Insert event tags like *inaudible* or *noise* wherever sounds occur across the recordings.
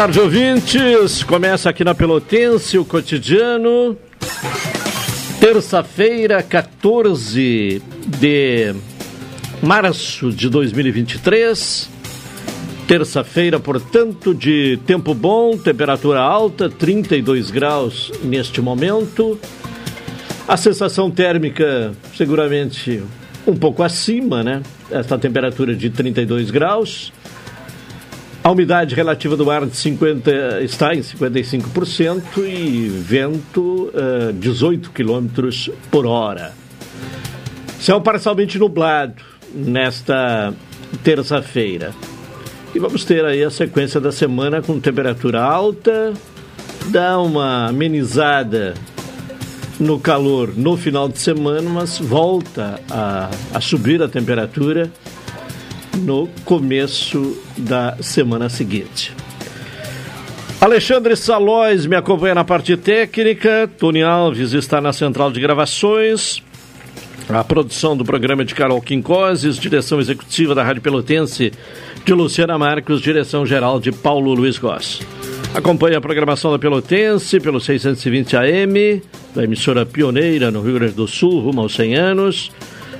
Tarde, ouvintes. Começa aqui na Pelotense o cotidiano. Terça-feira, 14 de março de 2023. Terça-feira, portanto, de tempo bom, temperatura alta, 32 graus neste momento. A sensação térmica seguramente um pouco acima, né? Esta temperatura de 32 graus. A umidade relativa do ar de 50, está em 55% e vento uh, 18 km por hora. Céu parcialmente nublado nesta terça-feira. E vamos ter aí a sequência da semana com temperatura alta, dá uma amenizada no calor no final de semana, mas volta a, a subir a temperatura no começo da semana seguinte. Alexandre Salóis me acompanha na parte técnica, Tony Alves está na central de gravações, a produção do programa de Carol Quincoses, direção executiva da Rádio Pelotense de Luciana Marcos, direção geral de Paulo Luiz Goss. Acompanhe a programação da Pelotense pelo 620 AM, da emissora pioneira no Rio Grande do Sul, rumo aos 100 anos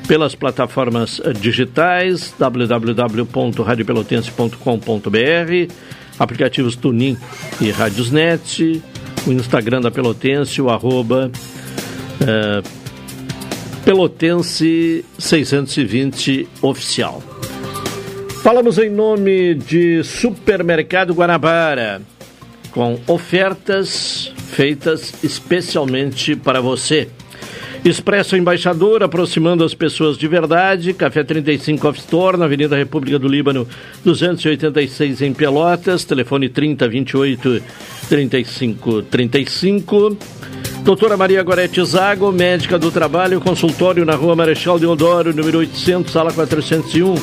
pelas plataformas digitais www.radiopelotense.com.br, aplicativos Tunin e Radiosnet, o Instagram da Pelotense, o arroba é, Pelotense 620 oficial. Falamos em nome de Supermercado Guanabara, com ofertas feitas especialmente para você. Expresso Embaixador, aproximando as pessoas de verdade. Café 35 Off Store, na Avenida República do Líbano, 286 em Pelotas. Telefone 3028 3535. Doutora Maria Gorete Zago, médica do trabalho, consultório na Rua Marechal Deodoro, número 800, sala 401.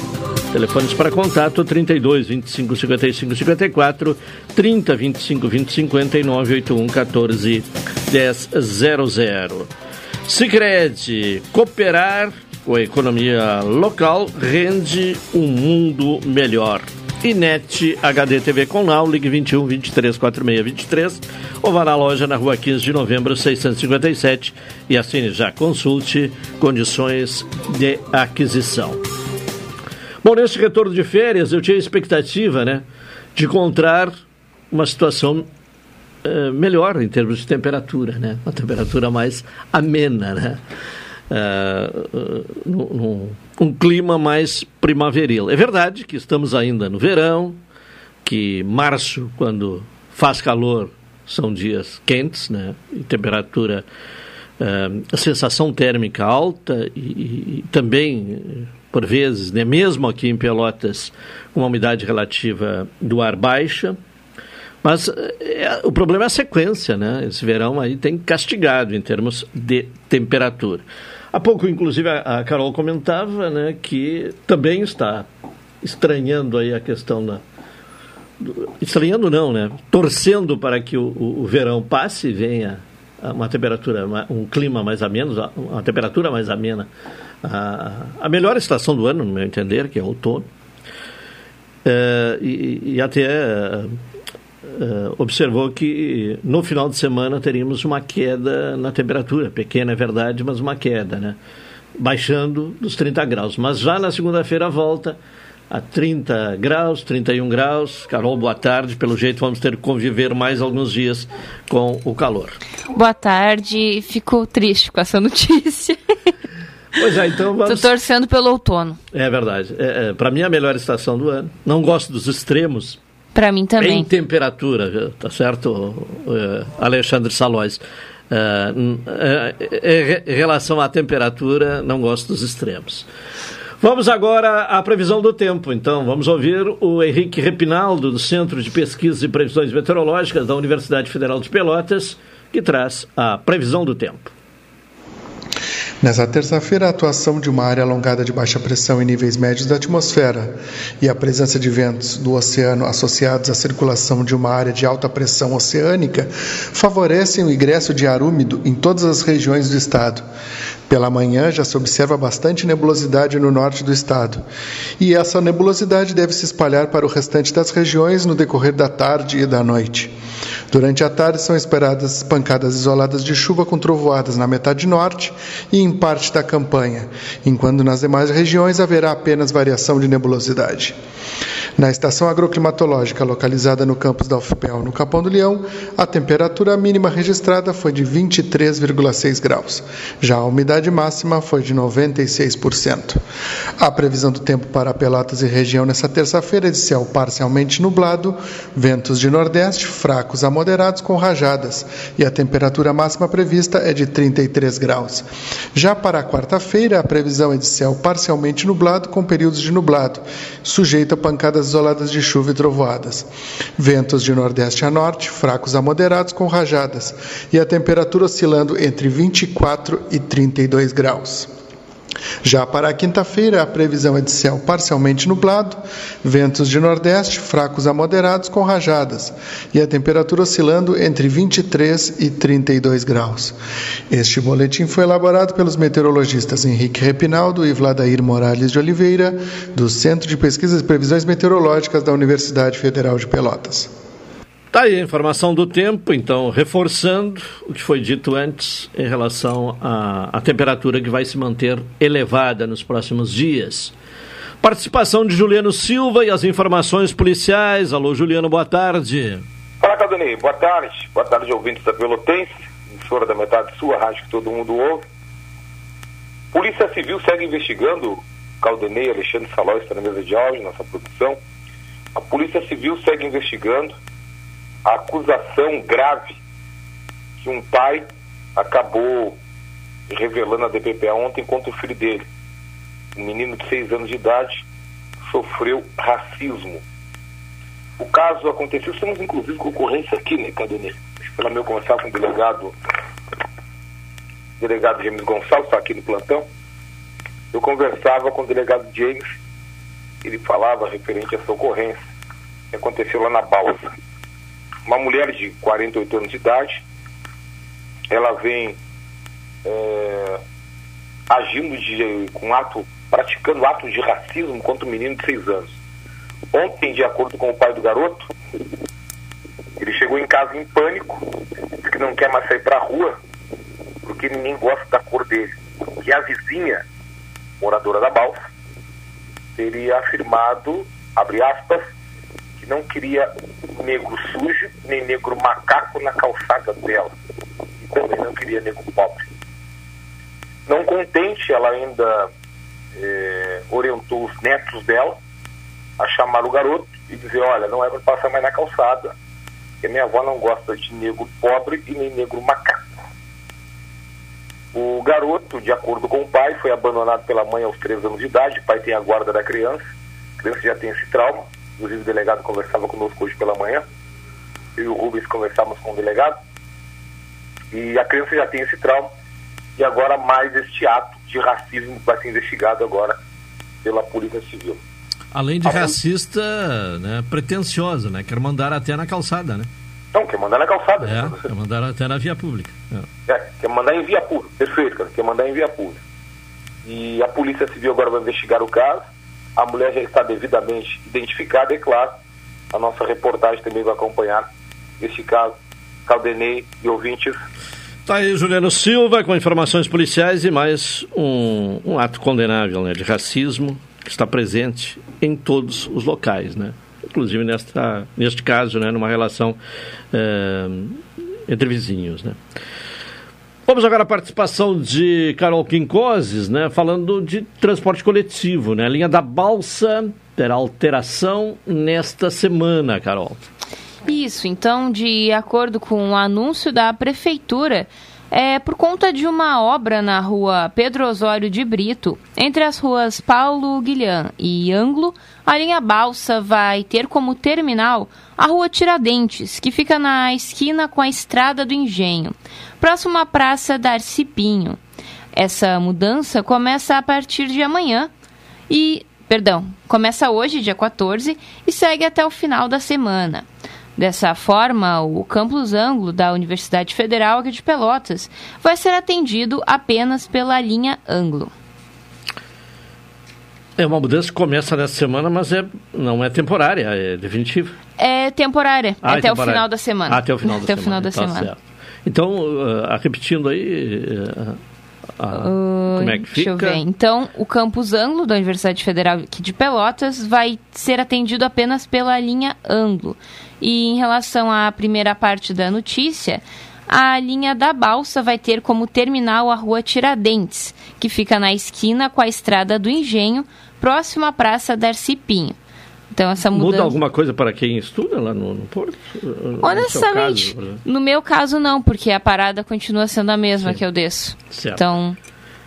Telefones para contato 32 25 55 54, 30 25 20 59 81 14 10 00. Sicredi, cooperar com a economia local rende um mundo melhor. Inet HD TV com Now, ligue 21 23 46 23 ou vá na loja na rua 15 de novembro 657 e assine já. Consulte condições de aquisição. Bom, nesse retorno de férias, eu tinha expectativa, né, de encontrar uma situação uh, melhor em termos de temperatura, né, uma temperatura mais amena, né, uh, uh, um clima mais primaveril. É verdade que estamos ainda no verão, que março, quando faz calor, são dias quentes, né, e temperatura uh, sensação térmica alta e, e, também, por vezes, né, mesmo aqui em Pelotas, uma umidade relativa do ar baixa. Mas é, o problema é a sequência, né? Esse verão aí tem castigado em termos de temperatura. Há pouco, inclusive, a, a Carol comentava né, que também está estranhando aí a questão da, estranhando não, né? Torcendo para que o, o, o verão passe e venha uma temperatura, um clima mais ameno, uma temperatura mais amena. A, a melhor estação do ano, no meu entender, que é outono. É, e, e, até é, observou que no final de semana teríamos uma queda na temperatura, pequena é verdade, mas uma queda, né? Baixando dos 30 graus. Mas já na segunda-feira volta a 30 graus, 31 graus. Carol, boa tarde. Pelo jeito, vamos ter que conviver mais alguns dias com o calor. Boa tarde. Fico triste com essa notícia. Pois é, então vamos. Estou torcendo pelo outono. É verdade. É, é, Para mim, é a melhor estação do ano. Não gosto dos extremos. Para mim também. Em temperatura, tá certo, é, Alexandre Salóis? Uh, em relação à temperatura, não gosto dos extremos. Vamos agora à previsão do tempo. Então, vamos ouvir o Henrique Repinaldo, do Centro de Pesquisas e Previsões Meteorológicas da Universidade Federal de Pelotas, que traz a previsão do tempo. Nessa terça-feira, a atuação de uma área alongada de baixa pressão em níveis médios da atmosfera e a presença de ventos do oceano associados à circulação de uma área de alta pressão oceânica favorecem o ingresso de ar úmido em todas as regiões do estado. Pela manhã já se observa bastante nebulosidade no norte do estado, e essa nebulosidade deve se espalhar para o restante das regiões no decorrer da tarde e da noite. Durante a tarde são esperadas pancadas isoladas de chuva com trovoadas na metade norte e em parte da campanha, enquanto nas demais regiões haverá apenas variação de nebulosidade. Na estação agroclimatológica localizada no campus da UFPEL, no Capão do Leão, a temperatura mínima registrada foi de 23,6 graus. Já a umidade máxima foi de 96%. A previsão do tempo para Pelotas e região nesta terça-feira é de céu parcialmente nublado, ventos de nordeste fracos a moderados com rajadas, e a temperatura máxima prevista é de 33 graus. Já para a quarta-feira, a previsão é de céu parcialmente nublado com períodos de nublado, sujeito a pancadas isoladas de chuva e trovoadas. Ventos de nordeste a norte, fracos a moderados com rajadas, e a temperatura oscilando entre 24 e 32 graus. Já para a quinta-feira, a previsão é de céu parcialmente nublado, ventos de nordeste fracos a moderados com rajadas e a temperatura oscilando entre 23 e 32 graus. Este boletim foi elaborado pelos meteorologistas Henrique Repinaldo e Vladair Morales de Oliveira, do Centro de Pesquisas e Previsões Meteorológicas da Universidade Federal de Pelotas. Tá aí a informação do tempo, então, reforçando o que foi dito antes em relação à, à temperatura que vai se manter elevada nos próximos dias. Participação de Juliano Silva e as informações policiais. Alô, Juliano, boa tarde. Fala, Caldonei, boa tarde. Boa tarde, ouvintes da Pelotense, emissora da metade sua, rádio que todo mundo ouve. Polícia Civil segue investigando, Caldenei, Alexandre Saló está na mesa de áudio, nossa produção. A Polícia Civil segue investigando a acusação grave que um pai acabou revelando à DPPA ontem contra o filho dele. Um menino de seis anos de idade sofreu racismo. O caso aconteceu, estamos inclusive com ocorrência aqui, né, Cadê? Pela meu conversar com o delegado, delegado James Gonçalves, está aqui no plantão. Eu conversava com o delegado James, ele falava referente a essa ocorrência que aconteceu lá na Balsa uma mulher de 48 anos de idade, ela vem é, agindo de, com ato, praticando atos de racismo contra um menino de 6 anos. Ontem, de acordo com o pai do garoto, ele chegou em casa em pânico, disse que não quer mais sair para a rua, porque ninguém gosta da cor dele. E a vizinha, moradora da balsa, teria afirmado, abre aspas, não queria negro sujo nem negro macaco na calçada dela. E também não queria negro pobre. Não contente, ela ainda eh, orientou os netos dela a chamar o garoto e dizer, olha, não é para passar mais na calçada, porque minha avó não gosta de negro pobre e nem negro macaco. O garoto, de acordo com o pai, foi abandonado pela mãe aos três anos de idade. O pai tem a guarda da criança. A criança já tem esse trauma. Inclusive, o delegado conversava conosco hoje pela manhã. Eu e o Rubens conversávamos com o delegado. E a criança já tem esse trauma. E agora, mais este ato de racismo vai ser investigado agora pela Polícia Civil. Além de a racista, né, pretensiosa, né? Quer mandar até na calçada, né? Não, quer mandar na calçada. É, né? quer mandar até na via pública. É. é. quer mandar em via pública. Perfeito, cara. Quer mandar em via pública. E a Polícia Civil agora vai investigar o caso. A mulher já está devidamente identificada, e claro, a nossa reportagem também vai acompanhar este caso. Caldenei e ouvintes. Tá aí Juliano Silva com informações policiais e mais um, um ato condenável né, de racismo que está presente em todos os locais, né? inclusive nesta, neste caso, né, numa relação é, entre vizinhos. Né? Vamos agora à participação de Carol Quincoses, né, falando de transporte coletivo. Né? A linha da Balsa terá alteração nesta semana, Carol. Isso, então, de acordo com o anúncio da Prefeitura, é por conta de uma obra na rua Pedro Osório de Brito, entre as ruas Paulo Guilham e Anglo, a linha Balsa vai ter como terminal a rua Tiradentes, que fica na esquina com a Estrada do Engenho, próximo à Praça Darcy Pinho. Essa mudança começa a partir de amanhã e, perdão, começa hoje, dia 14, e segue até o final da semana. Dessa forma, o campus Anglo da Universidade Federal de Pelotas vai ser atendido apenas pela linha Anglo. É uma mudança que começa nessa semana, mas é, não é temporária, é definitiva. É temporária, ah, é até temporária. o final da semana. Ah, até o final da até semana. O final da tá semana. Certo. Então, uh, repetindo aí, uh, uh, como é que fica? Deixa eu ver. Então, o campus Anglo da Universidade Federal de Pelotas vai ser atendido apenas pela linha Anglo. E em relação à primeira parte da notícia, a linha da Balsa vai ter como terminal a rua Tiradentes, que fica na esquina com a estrada do Engenho, próximo à Praça Darcy Pinho. Então, essa mudança... Muda alguma coisa para quem estuda lá no, no Porto? Honestamente, no, caso, no, meu caso não, porque a parada continua sendo a mesma Sim. que eu desço. Certo. Então...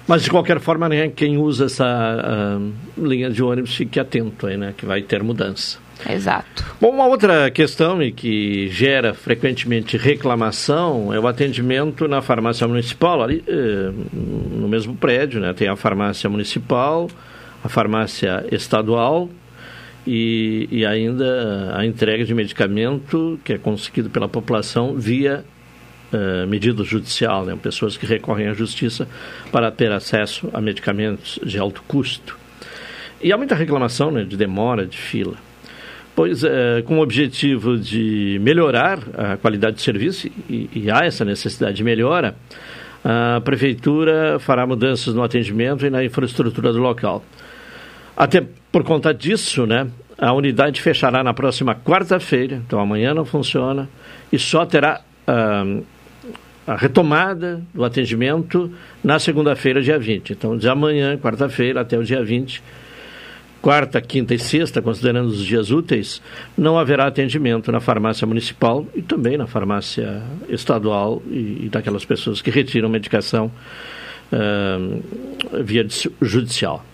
Mas, de qualquer forma, né, quem usa essa uh, linha de ônibus, fique atento aí, né, que vai ter mudança. Exato. Bom, uma outra questão e que gera frequentemente reclamação é o atendimento na farmácia municipal, ali eh, no mesmo prédio, né? Tem a farmácia municipal, a farmácia estadual e, e ainda a entrega de medicamento que é conseguido pela população via Uh, medida judicial, né? pessoas que recorrem à justiça para ter acesso a medicamentos de alto custo. E há muita reclamação né, de demora, de fila. Pois, é, com o objetivo de melhorar a qualidade de serviço, e, e há essa necessidade de melhora, a Prefeitura fará mudanças no atendimento e na infraestrutura do local. Até por conta disso, né, a unidade fechará na próxima quarta-feira, então amanhã não funciona, e só terá ah, a retomada do atendimento na segunda-feira, dia 20. Então, de amanhã, quarta-feira, até o dia 20, quarta, quinta e sexta, considerando os dias úteis, não haverá atendimento na farmácia municipal e também na farmácia estadual e, e daquelas pessoas que retiram medicação uh, via judicial.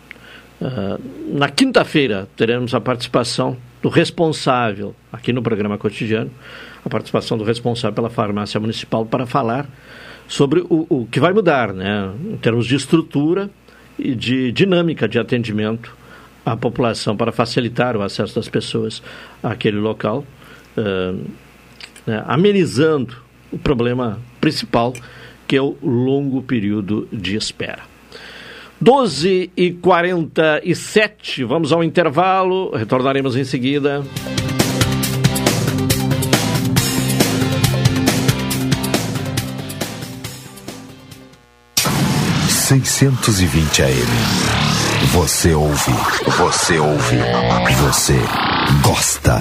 Uh, na quinta-feira teremos a participação do responsável, aqui no programa cotidiano, a participação do responsável pela farmácia municipal para falar sobre o, o que vai mudar, né, em termos de estrutura e de dinâmica de atendimento à população para facilitar o acesso das pessoas àquele local, uh, né, amenizando o problema principal, que é o longo período de espera. 12 e 47 vamos ao intervalo, retornaremos em seguida. Seiscentos e vinte AM Você ouve, você ouve, você gosta.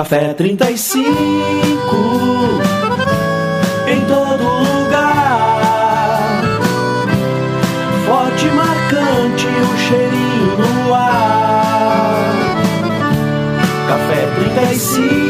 Café 35 em todo lugar. Forte e marcante o cheirinho no ar. Café 35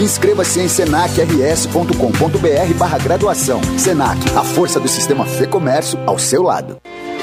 Inscreva-se em senacrs.com.br barra graduação. Senac, a força do sistema Fê Comércio ao seu lado.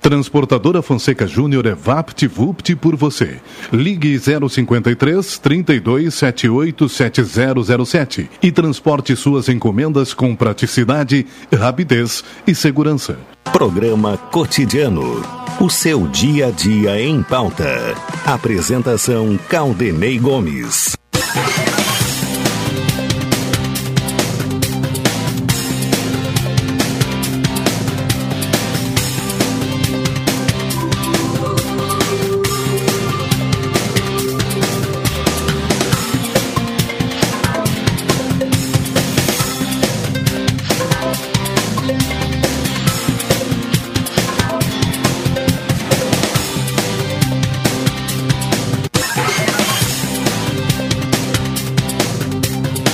Transportadora Fonseca Júnior é VaptVupt por você. Ligue 053 32 78 7007 e transporte suas encomendas com praticidade, rapidez e segurança. Programa Cotidiano. O seu dia a dia em pauta. Apresentação Caldenei Gomes.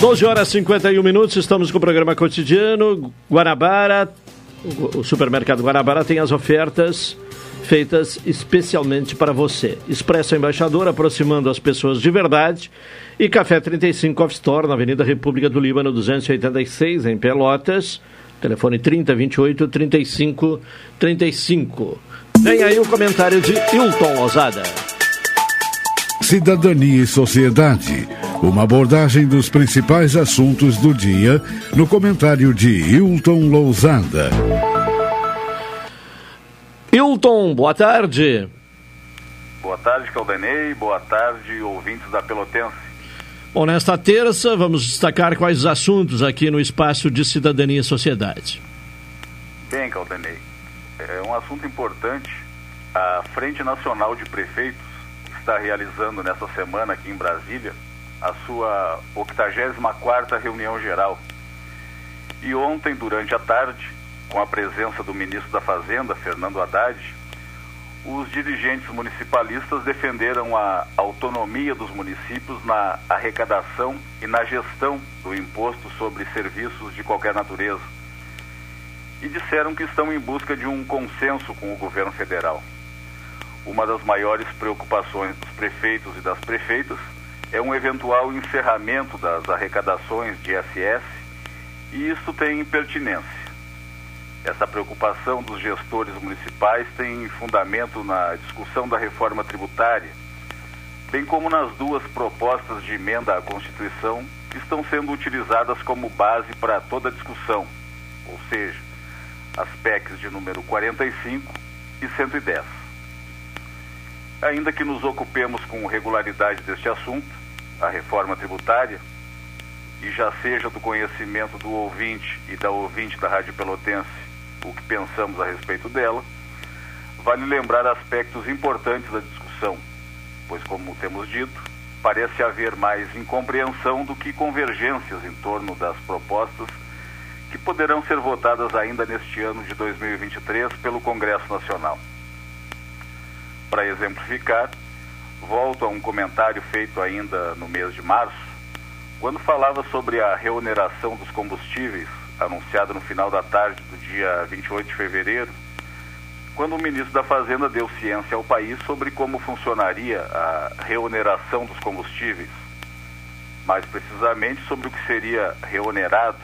12 horas e 51 minutos, estamos com o programa cotidiano. Guanabara, o supermercado Guanabara tem as ofertas feitas especialmente para você. Expresso Embaixador, aproximando as pessoas de verdade. E Café 35 Off Store, na Avenida República do Líbano, 286, em Pelotas. Telefone 3028 35 35. Vem aí o comentário de Hilton Lozada. Cidadania e Sociedade. Uma abordagem dos principais assuntos do dia no comentário de Hilton Lousada. Hilton, boa tarde. Boa tarde, Caldanei. Boa tarde, ouvintes da Pelotense. Bom, nesta terça vamos destacar quais os assuntos aqui no espaço de Cidadania e Sociedade. Bem, Caldanei, é um assunto importante. A Frente Nacional de Prefeitos está realizando nessa semana aqui em Brasília a sua 84ª reunião geral. E ontem, durante a tarde, com a presença do ministro da Fazenda, Fernando Haddad, os dirigentes municipalistas defenderam a autonomia dos municípios na arrecadação e na gestão do imposto sobre serviços de qualquer natureza. E disseram que estão em busca de um consenso com o governo federal uma das maiores preocupações dos prefeitos e das prefeitas é um eventual encerramento das arrecadações de ISS e isso tem pertinência. Essa preocupação dos gestores municipais tem fundamento na discussão da reforma tributária, bem como nas duas propostas de emenda à Constituição que estão sendo utilizadas como base para toda a discussão, ou seja, as PECs de número 45 e 110. Ainda que nos ocupemos com regularidade deste assunto, a reforma tributária, e já seja do conhecimento do ouvinte e da ouvinte da Rádio Pelotense o que pensamos a respeito dela, vale lembrar aspectos importantes da discussão, pois, como temos dito, parece haver mais incompreensão do que convergências em torno das propostas que poderão ser votadas ainda neste ano de 2023 pelo Congresso Nacional. Para exemplificar, volto a um comentário feito ainda no mês de março, quando falava sobre a reoneração dos combustíveis, anunciada no final da tarde do dia 28 de fevereiro, quando o ministro da Fazenda deu ciência ao país sobre como funcionaria a reoneração dos combustíveis, mais precisamente sobre o que seria reonerado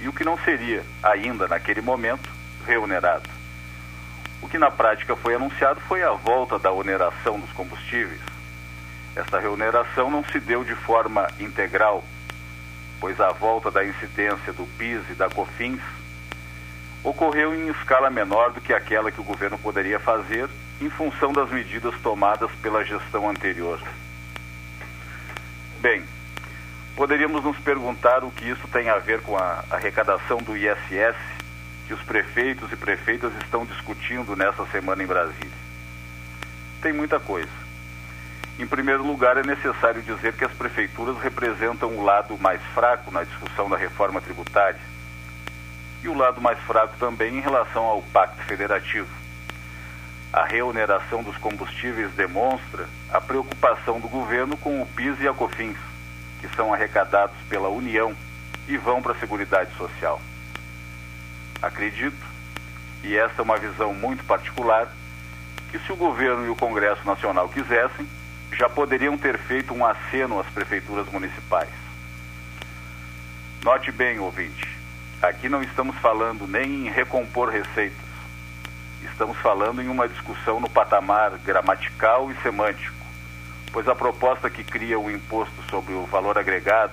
e o que não seria, ainda naquele momento, reonerado. O que na prática foi anunciado foi a volta da oneração dos combustíveis. Esta reoneração não se deu de forma integral, pois a volta da incidência do PIS e da COFINS ocorreu em escala menor do que aquela que o governo poderia fazer em função das medidas tomadas pela gestão anterior. Bem, poderíamos nos perguntar o que isso tem a ver com a arrecadação do ISS que os prefeitos e prefeitas estão discutindo nessa semana em Brasília. Tem muita coisa. Em primeiro lugar, é necessário dizer que as prefeituras representam o lado mais fraco na discussão da reforma tributária e o lado mais fraco também em relação ao Pacto Federativo. A reoneração dos combustíveis demonstra a preocupação do governo com o PIS e a COFINS, que são arrecadados pela União e vão para a Seguridade Social. Acredito, e essa é uma visão muito particular, que se o governo e o Congresso Nacional quisessem, já poderiam ter feito um aceno às prefeituras municipais. Note bem, ouvinte, aqui não estamos falando nem em recompor receitas. Estamos falando em uma discussão no patamar gramatical e semântico, pois a proposta que cria o imposto sobre o valor agregado,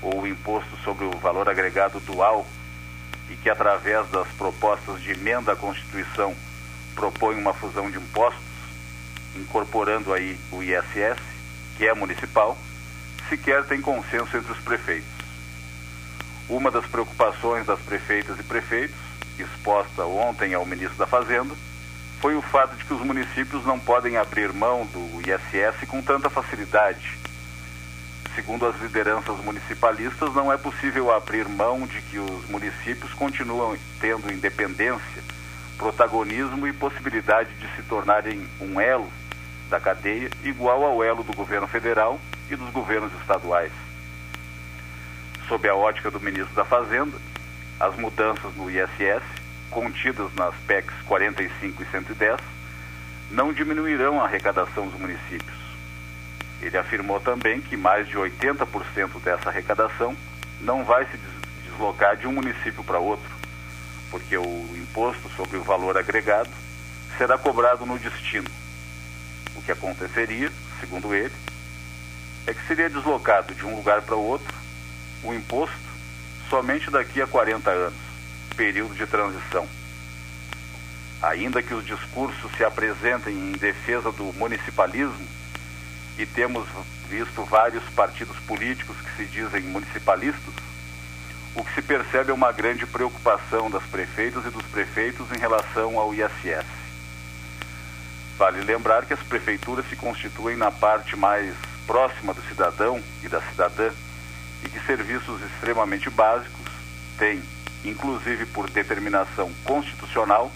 ou o imposto sobre o valor agregado dual, e que, através das propostas de emenda à Constituição, propõe uma fusão de impostos, incorporando aí o ISS, que é municipal, sequer tem consenso entre os prefeitos. Uma das preocupações das prefeitas e prefeitos, exposta ontem ao ministro da Fazenda, foi o fato de que os municípios não podem abrir mão do ISS com tanta facilidade segundo as lideranças municipalistas, não é possível abrir mão de que os municípios continuam tendo independência, protagonismo e possibilidade de se tornarem um elo da cadeia igual ao elo do governo federal e dos governos estaduais. Sob a ótica do ministro da Fazenda, as mudanças no ISS, contidas nas PECs 45 e 110, não diminuirão a arrecadação dos municípios ele afirmou também que mais de 80% dessa arrecadação não vai se deslocar de um município para outro, porque o imposto sobre o valor agregado será cobrado no destino. O que aconteceria, segundo ele, é que seria deslocado de um lugar para outro o imposto somente daqui a 40 anos, período de transição. Ainda que os discursos se apresentem em defesa do municipalismo, e temos visto vários partidos políticos que se dizem municipalistas, o que se percebe é uma grande preocupação das prefeitas e dos prefeitos em relação ao ISS. Vale lembrar que as prefeituras se constituem na parte mais próxima do cidadão e da cidadã e que serviços extremamente básicos têm, inclusive por determinação constitucional,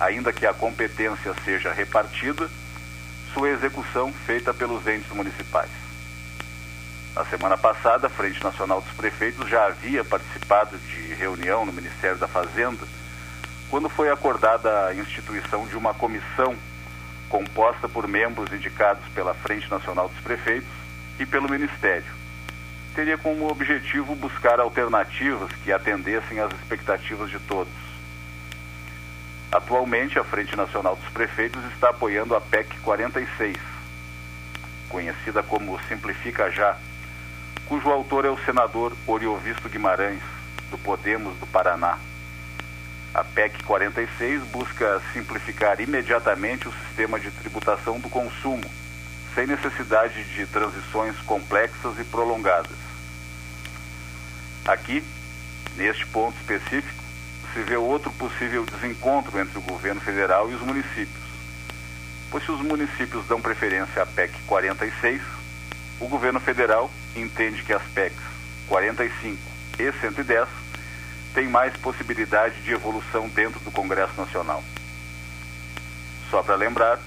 ainda que a competência seja repartida, sua execução feita pelos entes municipais. Na semana passada, a Frente Nacional dos Prefeitos já havia participado de reunião no Ministério da Fazenda, quando foi acordada a instituição de uma comissão composta por membros indicados pela Frente Nacional dos Prefeitos e pelo Ministério. Teria como objetivo buscar alternativas que atendessem às expectativas de todos. Atualmente, a Frente Nacional dos Prefeitos está apoiando a PEC 46, conhecida como Simplifica Já, cujo autor é o senador Oriovisto Guimarães, do Podemos do Paraná. A PEC 46 busca simplificar imediatamente o sistema de tributação do consumo, sem necessidade de transições complexas e prolongadas. Aqui, neste ponto específico, se vê outro possível desencontro entre o governo federal e os municípios. Pois se os municípios dão preferência à PEC 46, o governo federal entende que as PECs 45 e 110 têm mais possibilidade de evolução dentro do Congresso Nacional. Só para lembrar,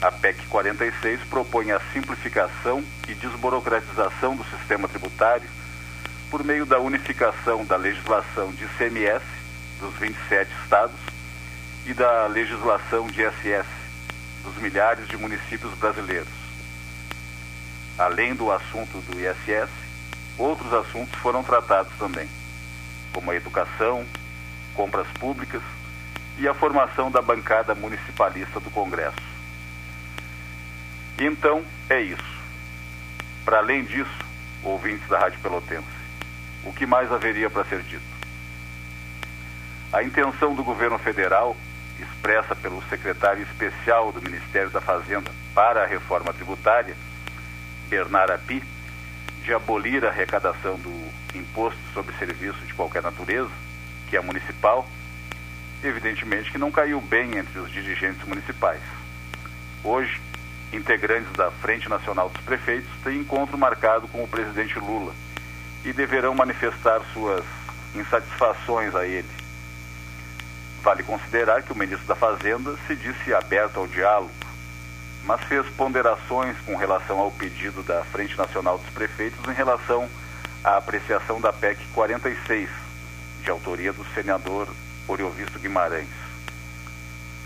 a PEC 46 propõe a simplificação e desburocratização do sistema tributário por meio da unificação da legislação de ICMS dos 27 estados e da legislação de ISS dos milhares de municípios brasileiros. Além do assunto do ISS, outros assuntos foram tratados também, como a educação, compras públicas e a formação da bancada municipalista do Congresso. Então, é isso. Para além disso, ouvintes da Rádio Pelotense, o que mais haveria para ser dito? A intenção do governo federal, expressa pelo secretário especial do Ministério da Fazenda para a reforma tributária, Bernard Api, de abolir a arrecadação do imposto sobre serviço de qualquer natureza, que é municipal, evidentemente que não caiu bem entre os dirigentes municipais. Hoje, integrantes da Frente Nacional dos Prefeitos têm encontro marcado com o presidente Lula e deverão manifestar suas insatisfações a ele. Vale considerar que o ministro da Fazenda se disse aberto ao diálogo, mas fez ponderações com relação ao pedido da Frente Nacional dos Prefeitos em relação à apreciação da PEC 46, de autoria do senador Oriovisto Guimarães.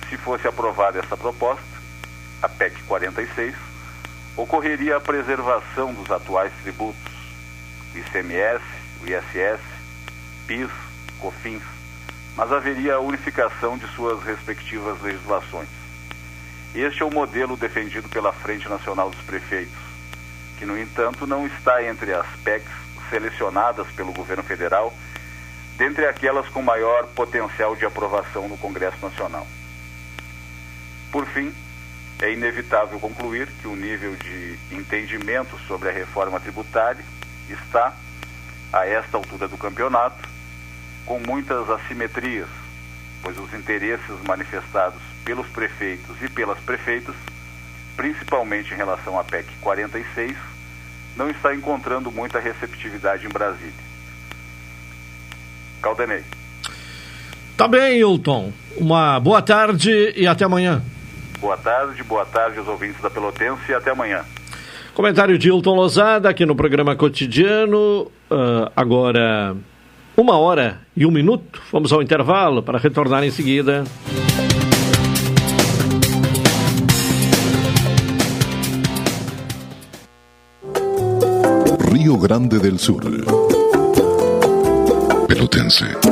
Se fosse aprovada essa proposta, a PEC 46, ocorreria a preservação dos atuais tributos, o ICMS, o ISS, PIS, COFINS, mas haveria a unificação de suas respectivas legislações. Este é o modelo defendido pela Frente Nacional dos Prefeitos, que, no entanto, não está entre as PECs selecionadas pelo governo federal, dentre aquelas com maior potencial de aprovação no Congresso Nacional. Por fim, é inevitável concluir que o nível de entendimento sobre a reforma tributária está, a esta altura do campeonato, com muitas assimetrias, pois os interesses manifestados pelos prefeitos e pelas prefeitas, principalmente em relação à PEC 46, não está encontrando muita receptividade em Brasília. Caldenei. Tá bem, Hilton. Uma boa tarde e até amanhã. Boa tarde, boa tarde aos ouvintes da Pelotense e até amanhã. Comentário de Hilton Lozada aqui no programa cotidiano. Uh, agora, uma hora e um minuto. Vamos ao intervalo para retornar em seguida. Rio Grande del Sur. Pelotense.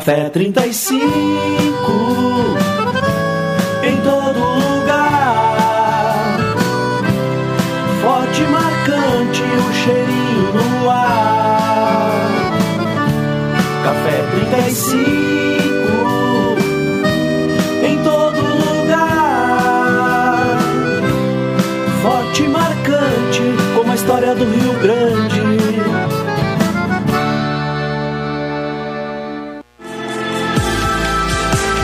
Café 35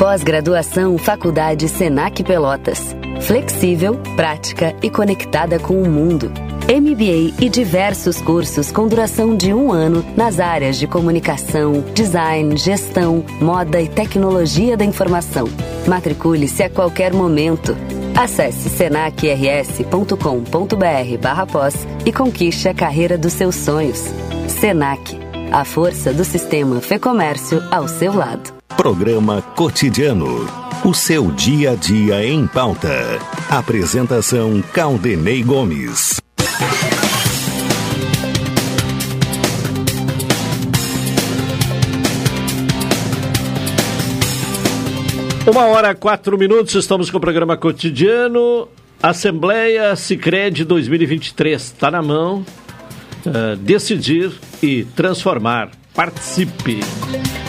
Pós-graduação Faculdade Senac Pelotas. Flexível, prática e conectada com o mundo. MBA e diversos cursos com duração de um ano nas áreas de comunicação, design, gestão, moda e tecnologia da informação. Matricule-se a qualquer momento. Acesse senacrs.com.br barra pós e conquiste a carreira dos seus sonhos. Senac, a força do sistema Fê Comércio ao seu lado. Programa Cotidiano. O seu dia a dia em pauta. Apresentação Caldenei Gomes. Uma hora, quatro minutos, estamos com o programa cotidiano. Assembleia Sicredi 2023. Está na mão. Uh, decidir e transformar. Participe.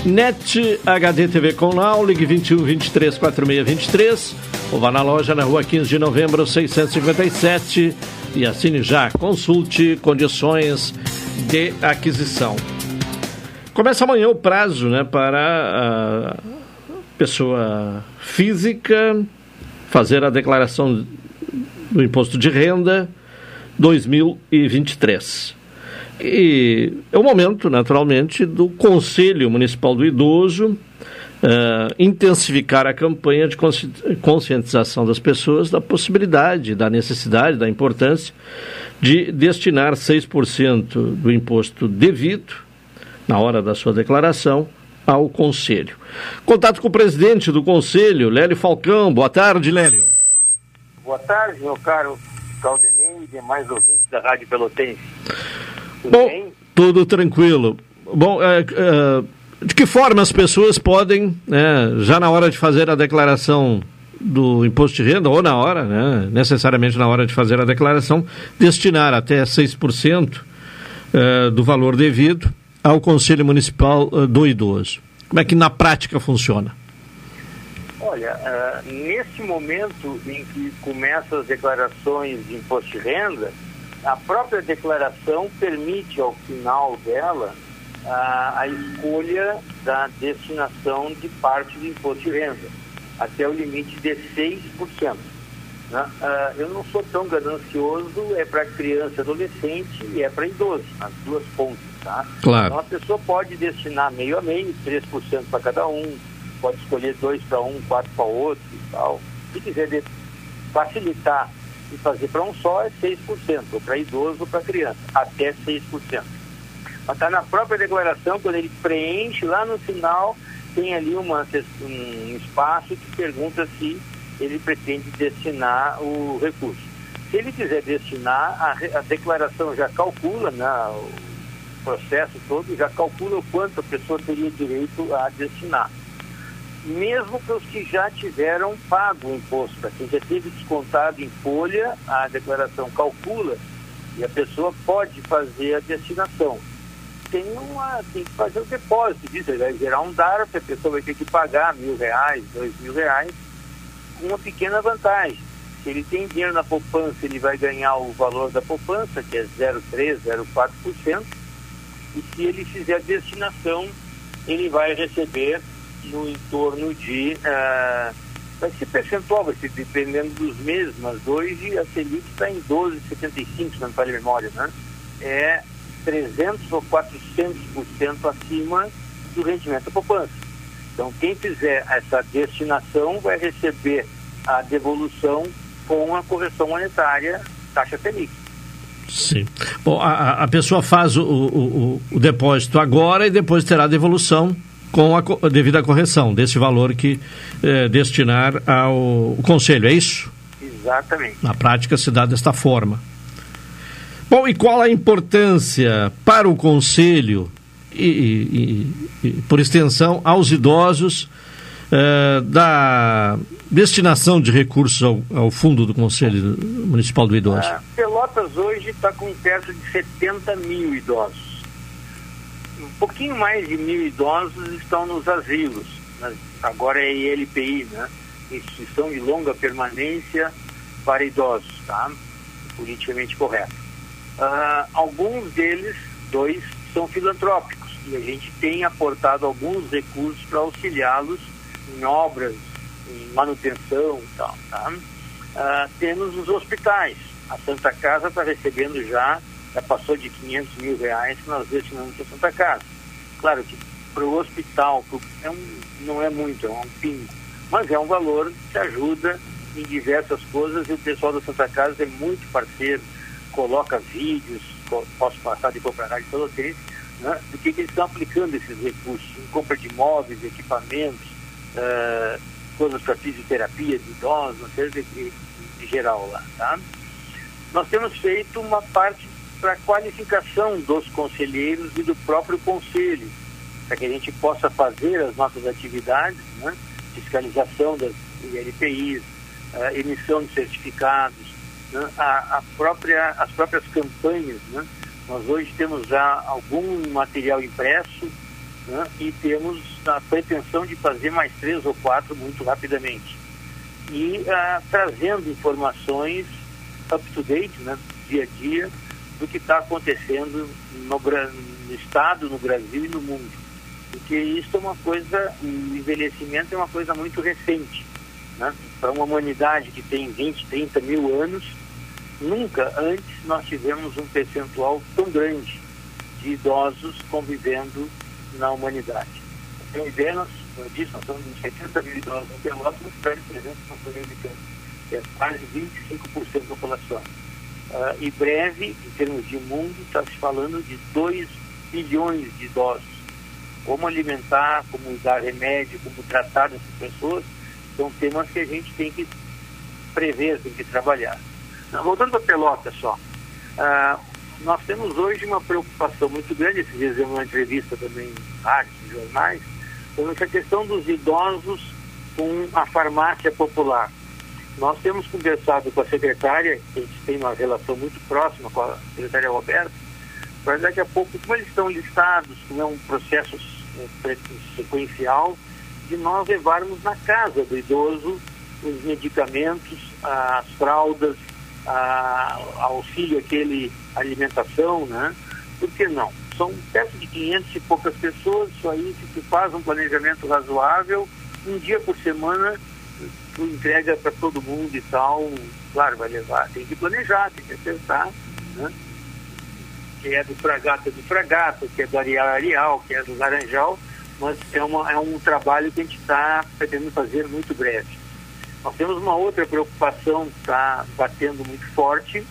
NET HD TV com Now, ligue 21 23 46 23 ou vá na loja na rua 15 de novembro 657 e assine já. Consulte condições de aquisição. Começa amanhã o prazo né, para a pessoa física fazer a declaração do imposto de renda 2023. E é o momento, naturalmente, do Conselho Municipal do Idoso uh, intensificar a campanha de conscientização das pessoas da possibilidade, da necessidade, da importância de destinar 6% do imposto devido, na hora da sua declaração, ao Conselho. Contato com o presidente do Conselho, Lélio Falcão. Boa tarde, Lélio. Boa tarde, meu caro Caldenei e demais ouvintes da Rádio Pelotense. Tudo Bom, bem? Tudo tranquilo. Bom, é, é, de que forma as pessoas podem, né, já na hora de fazer a declaração do imposto de renda, ou na hora, né, necessariamente na hora de fazer a declaração, destinar até 6% é, do valor devido ao Conselho Municipal é, do Idoso? Como é que na prática funciona? Olha, uh, nesse momento em que começam as declarações de imposto de renda, a própria declaração permite, ao final dela, a, a escolha da destinação de parte do imposto de renda, até o limite de 6%. Né? Uh, eu não sou tão ganancioso, é para criança e adolescente e é para idoso, nas duas pontas. Tá? Claro. Então a pessoa pode destinar meio a meio, 3% para cada um, pode escolher 2 para um, 4 para outro e tal. Se quiser facilitar e fazer para um só é 6%, ou para idoso ou para criança, até 6%. Mas está na própria declaração, quando ele preenche, lá no final tem ali uma, um espaço que pergunta se ele pretende destinar o recurso. Se ele quiser destinar, a, a declaração já calcula, né, o processo todo já calcula o quanto a pessoa teria direito a destinar mesmo para os que já tiveram pago o imposto. Para quem já teve descontado em folha, a declaração calcula e a pessoa pode fazer a destinação. Tem, uma, tem que fazer o depósito disso, vai gerar um DARF, a pessoa vai ter que pagar mil reais, dois mil reais, com uma pequena vantagem. Se ele tem dinheiro na poupança, ele vai ganhar o valor da poupança, que é 0,3%, 0,4%, e se ele fizer a destinação, ele vai receber no entorno de. Uh, vai ser percentual, vai ser dependendo dos meses, mas hoje a Selic está em 12,75, se não me a memória, né? É 300 ou 400% acima do rendimento da poupança. Então, quem fizer essa destinação vai receber a devolução com a correção monetária taxa Selic. Sim. Bom, a, a pessoa faz o, o, o, depósito agora e depois terá devolução com a, devida correção desse valor que eh, destinar ao conselho, é isso? Exatamente. Na prática se dá desta forma. Bom, e qual a importância para o conselho e, e, e por extensão aos idosos eh, da destinação de recursos ao, ao, fundo do Conselho Municipal do Idoso? Ah, Pelotas hoje está com perto de 70 mil idosos. Um pouquinho mais de mil idosos estão nos asilos. Né? Agora é ILPI, né? Instituição de Longa Permanência para Idosos, tá? Politicamente correto. Uh, alguns deles, dois, são filantrópicos e a gente tem aportado alguns recursos para auxiliá-los em obras em manutenção e tal. Tá? Ah, temos os hospitais. A Santa Casa está recebendo já, já passou de 500 mil reais que nós destinamos para a Santa Casa. Claro que para o hospital pro, é um, não é muito, é um pingo, mas é um valor que ajuda em diversas coisas e o pessoal da Santa Casa é muito parceiro, coloca vídeos, posso passar de propriedade pelo tempo, né, do que, que eles estão aplicando esses recursos em compra de imóveis, equipamentos, uh, coisas para fisioterapia de idosos, uma série de, de, de geral lá, tá? Nós temos feito uma parte para qualificação dos conselheiros e do próprio conselho, para que a gente possa fazer as nossas atividades, né? fiscalização das ILPIs, uh, emissão de certificados, né? a, a, própria, as próprias campanhas. Né? Nós hoje temos já algum material impresso né? e temos a pretensão de fazer mais três ou quatro muito rapidamente. E uh, trazendo informações up-to-date, né, dia a dia, do que está acontecendo no, no, Estado, no Brasil e no mundo. Porque isso é uma coisa, o envelhecimento é uma coisa muito recente. Né? Para uma humanidade que tem 20, 30 mil anos, nunca antes nós tivemos um percentual tão grande de idosos convivendo na humanidade. Tem ideia, nós, disso, nós estamos em 70 mil idosos em Pelotas, mas perde presença na família de campo, que é quase 25% da população. Uh, e breve, em termos de mundo, está se falando de 2 bilhões de idosos. Como alimentar, como dar remédio, como tratar essas pessoas, são temas que a gente tem que prever, tem que trabalhar. voltando para Pelota só. Uh, nós temos hoje uma preocupação muito grande, esses dias uma entrevista também em rádios, jornais, com essa questão dos idosos com a farmácia popular. Nós temos conversado com a secretária, a gente tem uma relação muito próxima com a secretária Roberta, para daqui a pouco, como eles estão listados, como é um processo sequencial, de nós levarmos na casa do idoso os medicamentos, as fraldas, a, auxílio aquele alimentação, né? Por que não? São perto de 500 e poucas pessoas, isso aí se tu faz um planejamento razoável, um dia por semana entrega para todo mundo e tal, claro, vai levar, tem que planejar, tem que acertar, né? Que é do Fragata do Fragata, que é do Areal Areal, que é do Laranjal, mas é, uma, é um trabalho que a gente está pretendendo fazer muito breve. Nós temos uma outra preocupação que está batendo muito forte,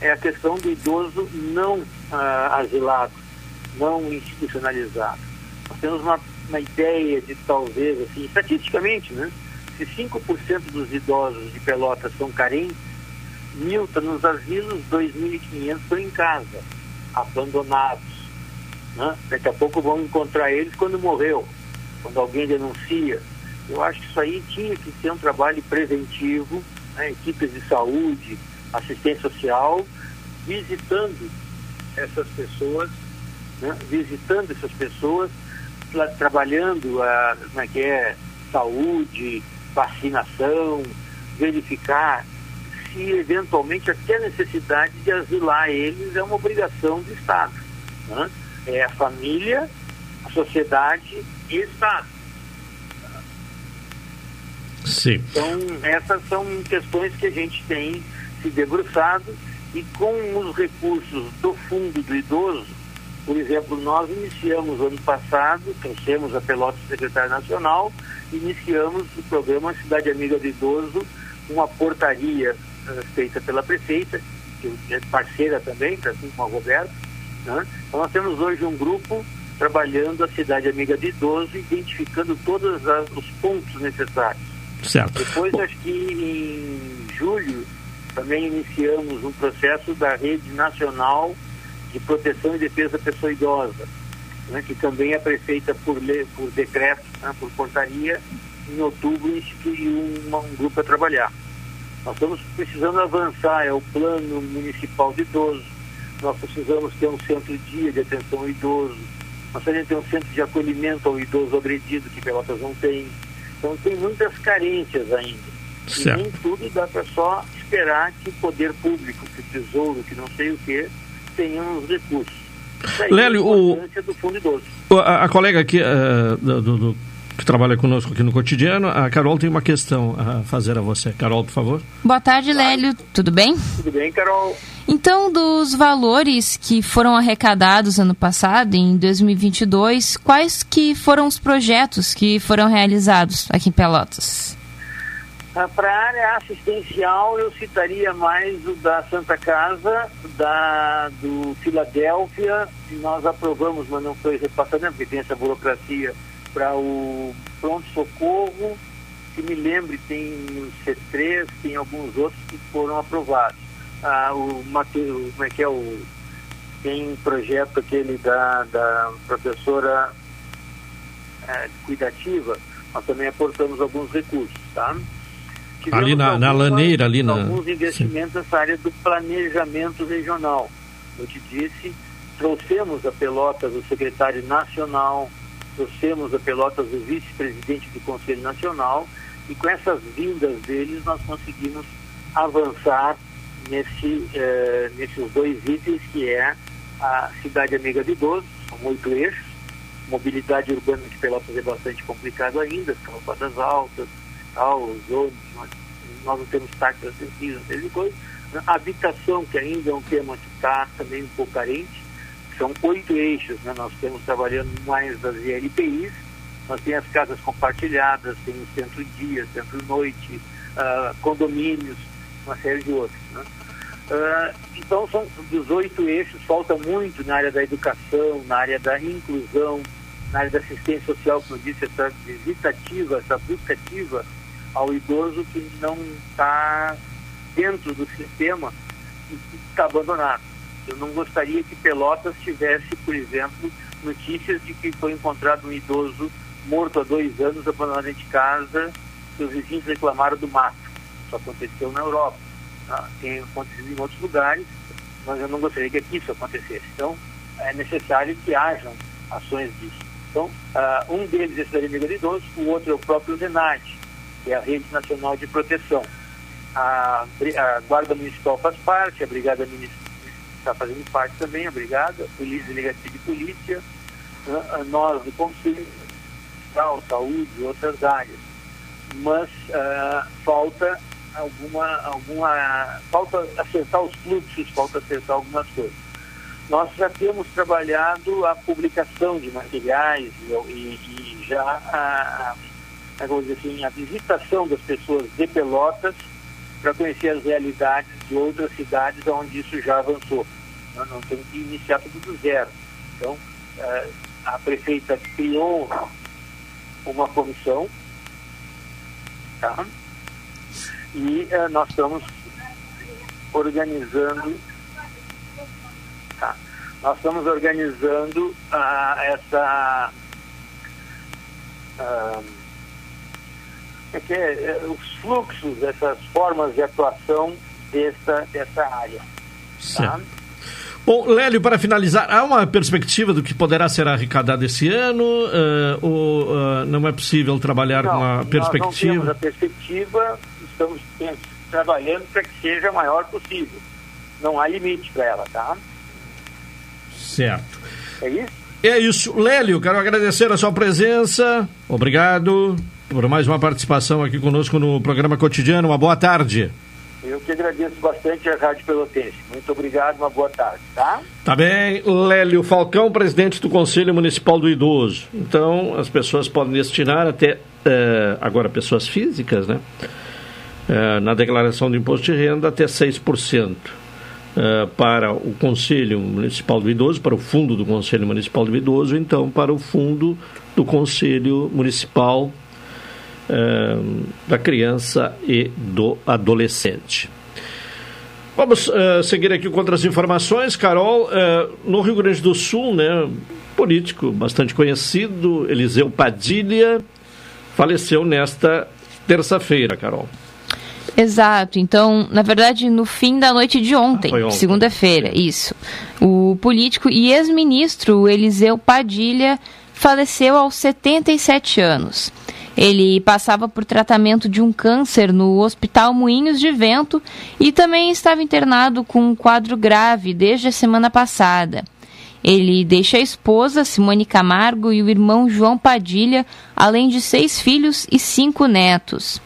é a questão do idoso não ah, asilado, não institucionalizado. Nós temos uma, uma ideia de talvez, assim, estatisticamente, né? Se 5% dos idosos de Pelotas são carentes, mil nos asilos, 2.500 estão em casa, abandonados. Né? Daqui a pouco vão encontrar eles quando morreu, quando alguém denuncia. Eu acho que isso aí tinha que ser um trabalho preventivo, né? equipes de saúde, assistência social, visitando essas pessoas, né? visitando essas pessoas, trabalhando a como é que é, saúde, vacinação, verificar se eventualmente até a necessidade de asilar eles é uma obrigação do Estado. Né? É a família, a sociedade e o Estado. Sim. Então, essas são questões que a gente tem se debruçado e com os recursos do fundo do idoso, Por exemplo, nós iniciamos ano passado, trouxemos a Pelotas Secretária Nacional, iniciamos o programa Cidade Amiga do Idoso, uma portaria uh, feita pela prefeita, que é parceira também, assim como a Roberta. Né? Então nós temos hoje um grupo trabalhando a Cidade Amiga do Idoso, identificando todos as, os pontos necessários. Certo. Depois, acho que em julho, também iniciamos um processo da Rede Nacional de Proteção e Defesa da Pessoa Idosa, né, que também é prefeita por, lei, por decreto, né, por portaria, em outubro instituiu um, um grupo para trabalhar. Nós estamos precisando avançar, é o plano municipal de idoso, nós precisamos ter um centro-dia de atenção ao idoso, nós precisamos ter um centro de acolhimento ao idoso agredido, que Pelotas não tem. Então tem muitas carências ainda. Certo. E nem tudo dá para só esperar que o poder público, que o tesouro, que não sei o quê, tenham os recursos. Daí Lélio, a o-. A, a colega aqui, do, do- do- que trabalha conosco aqui no cotidiano, a Carol tem uma questão a fazer a você. Carol, por favor. Boa tarde, Lélio. Tudo bem? Tudo bem, Carol? Então, dos valores que foram arrecadados ano passado, em 2022, quais que foram os projetos que foram realizados aqui em Pelotas? Para a área assistencial, eu citaria mais o da Santa Casa, da, do Filadélfia, que nós aprovamos, mas não foi repassado, né, porque tem essa burocracia, para o pronto-socorro, que me lembre, tem o C3, tem alguns outros que foram aprovados. Ah, o Mateus, como é que é o. Tem um projeto aquele da, da professora eh, cuidativa, nós também aportamos alguns recursos, tá? Ali na- na laneira, ali na- Alguns investimentos nessa área do planejamento regional. Eu te disse, trouxemos a Pelotas o secretário nacional, trouxemos a Pelotas o vice-presidente do Conselho Nacional e com essas vindas deles nós conseguimos avançar nesse, eh, nesses dois itens que é a cidade amiga de idosos, são oito eixos, mobilidade urbana de Pelotas é bastante complicado ainda, calçadas altas, tal, os ônibus, nós, nós não temos taxas acessíveis, essas coisas. A habitação, que ainda é um tema que está também um pouco carente, são oito eixos, né? nós estamos trabalhando mais das ILPIs, nós temos as casas compartilhadas, tem o centro-dia, centro-noite, ah, condomínios, uma série de outros. Né? Ah, então, são dos oito eixos, falta muito na área da educação, na área da inclusão, na área da assistência social, como eu disse, essa visitativa, essa busca ativa ao idoso que não está dentro do sistema e está abandonado. Eu não gostaria que Pelotas tivesse, por exemplo, notícias de que foi encontrado um idoso morto há dois anos, abandonado de casa, os vizinhos reclamaram do mato. Isso aconteceu na Europa. tá? Tem acontecido em outros lugares, mas eu não gostaria que aqui isso acontecesse. Então, é necessário que hajam ações disso. Então, ah, um deles é a Cidade Amiga do Idoso, o outro é o próprio RENAT, que é a Rede Nacional de Proteção. A, a Guarda Municipal faz parte, a Brigada Municipal está fazendo parte também, a Brigada, Polícia Delegacia de Polícia, né, nós do Conselho, saúde e outras áreas. Mas ah, falta alguma, alguma. falta acertar os fluxos, falta acertar algumas coisas. Nós já temos trabalhado a publicação de materiais e, e- já a, a, vamos dizer assim, a visitação das pessoas de Pelotas para conhecer as realidades de outras cidades onde isso já avançou. Nós não temos que iniciar tudo do zero. Então, eh, a prefeita criou uma comissão, tá? E eh, nós estamos organizando, tá? Nós estamos organizando ah, essa ah, é que é, é, os fluxos, essas formas de atuação dessa, dessa área. Tá? Certo. Bom, Lélio, para finalizar, há uma perspectiva do que poderá ser arrecadado esse ano? eh, ou eh, não é possível trabalhar com a Nós não temos perspectiva? a perspectiva, estamos trabalhando para que seja a maior possível. Não há limite para ela, tá? Certo. É isso? É isso. Lélio, quero agradecer a sua presença. Obrigado por mais uma participação aqui conosco no programa cotidiano. Uma boa tarde. Eu que agradeço bastante a Rádio Pelotense. Muito obrigado, uma boa tarde, tá? Tá bem, Lélio Falcão, presidente do Conselho Municipal do Idoso. Então, as pessoas podem destinar até, eh, agora pessoas físicas, né? Eh, na declaração de imposto de renda, até 6%. Uh, para o Conselho Municipal do Idoso, para o fundo do Conselho Municipal do Idoso, então para o fundo do Conselho Municipal uh, da Criança e do Adolescente. Vamos uh, seguir aqui com outras informações, Carol. no Rio Grande do Sul, né, político bastante conhecido, Eliseu Padilha, faleceu nesta terça-feira, Carol. Exato. Então, na verdade, no fim da noite de ontem, ah, ontem. segunda-feira, isso. O político e ex-ministro Eliseu Padilha faleceu aos 77 anos. Ele passava por tratamento de um câncer no Hospital Moinhos de Vento e também estava internado com um quadro grave desde a semana passada. Ele deixa a esposa, Simone Camargo, e o irmão João Padilha, além de seis filhos e cinco netos.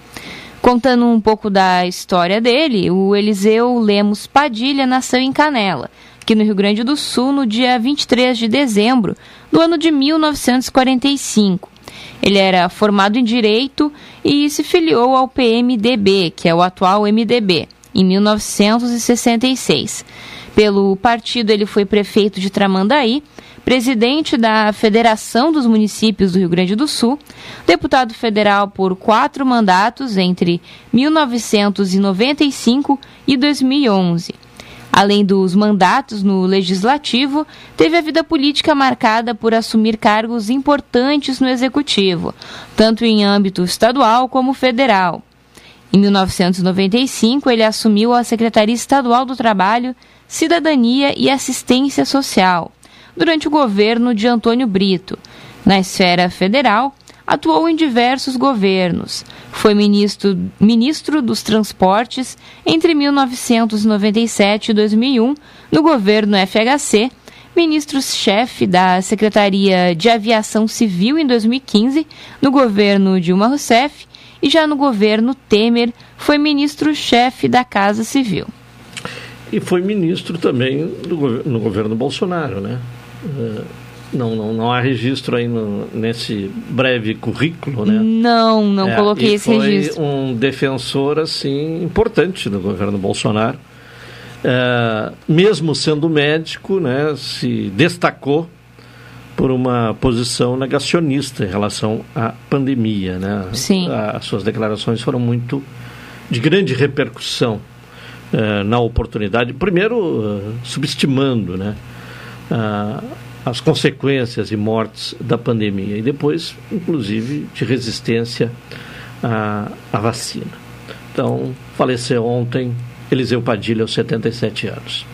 Contando um pouco da história dele, o Eliseu Lemos Padilha nasceu em Canela, aqui no Rio Grande do Sul, no dia 23 de dezembro do ano de 1945. Ele era formado em Direito e se filiou ao PMDB, que é o atual MDB, em 1966. Pelo partido, ele foi prefeito de Tramandaí presidente da Federação dos Municípios do Rio Grande do Sul, deputado federal por quatro mandatos entre 1995 e 2011. Além dos mandatos no legislativo, teve a vida política marcada por assumir cargos importantes no executivo, tanto em âmbito estadual como federal. Em 1995, ele assumiu a Secretaria Estadual do Trabalho, Cidadania e Assistência Social durante o governo de Antônio Brito. Na esfera federal, atuou em diversos governos. Foi ministro, ministro dos Transportes entre 1997 e 2001 no governo FHC, ministro-chefe da Secretaria de Aviação Civil em 2015 no governo Dilma Rousseff e já no governo Temer foi ministro-chefe da Casa Civil. E foi ministro também do, no governo Bolsonaro, né? Eh, não, não, não há registro aí no, nesse breve currículo, né? Não, não é, coloquei esse foi registro. um defensor, assim, importante do governo Bolsonaro. É, mesmo sendo médico, né, se destacou por uma posição negacionista em relação à pandemia, né? Sim. As suas declarações foram muito de grande repercussão é, na oportunidade. Primeiro, subestimando, né? As consequências e mortes da pandemia e depois, inclusive, de resistência à, à vacina. Então, faleceu ontem Eliseu Padilha, aos 77 anos.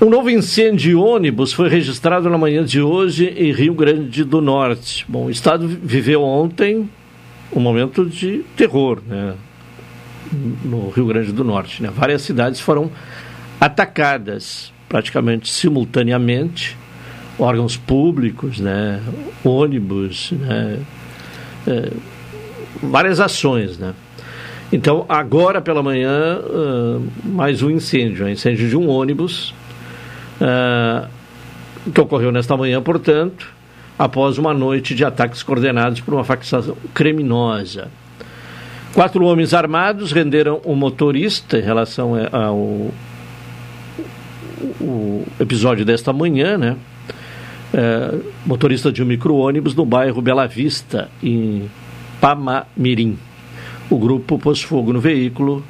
Um novo incêndio de ônibus foi registrado na manhã de hoje em Rio Grande do Norte. Bom, o estado viveu ontem um momento de terror, né? No Rio Grande do Norte, né? Várias cidades foram atacadas praticamente simultaneamente, órgãos públicos, né, ônibus, né, é, várias ações, né. Então, agora pela manhã, uh, mais um incêndio, um incêndio de um ônibus, uh, que ocorreu nesta manhã, portanto, após uma noite de ataques coordenados por uma facção criminosa. Quatro homens armados renderam o motorista em relação ao o episódio desta manhã, né? É, motorista de um micro-ônibus no bairro Bela Vista, em Pamamirim. O grupo pôs fogo no veículo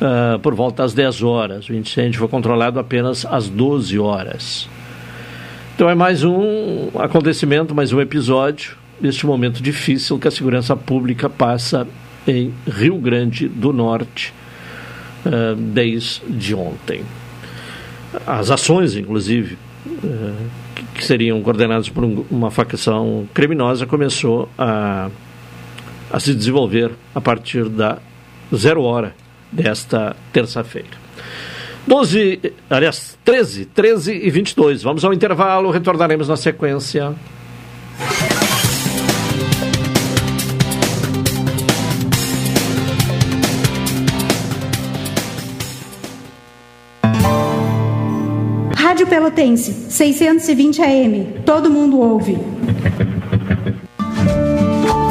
uh, por volta às 10 horas. O incêndio foi controlado apenas às 12 horas. Então é mais um acontecimento, mais um episódio deste momento difícil que a segurança pública passa em Rio Grande do Norte uh, desde ontem as ações, inclusive, eh, que seriam coordenadas por uma facção criminosa, começou a, a se desenvolver a partir da zero hora desta terça-feira. 12, aliás, 13, 13 e 22. Vamos ao intervalo, retornaremos na sequência. Pelotense, 620 AM. Todo mundo ouve.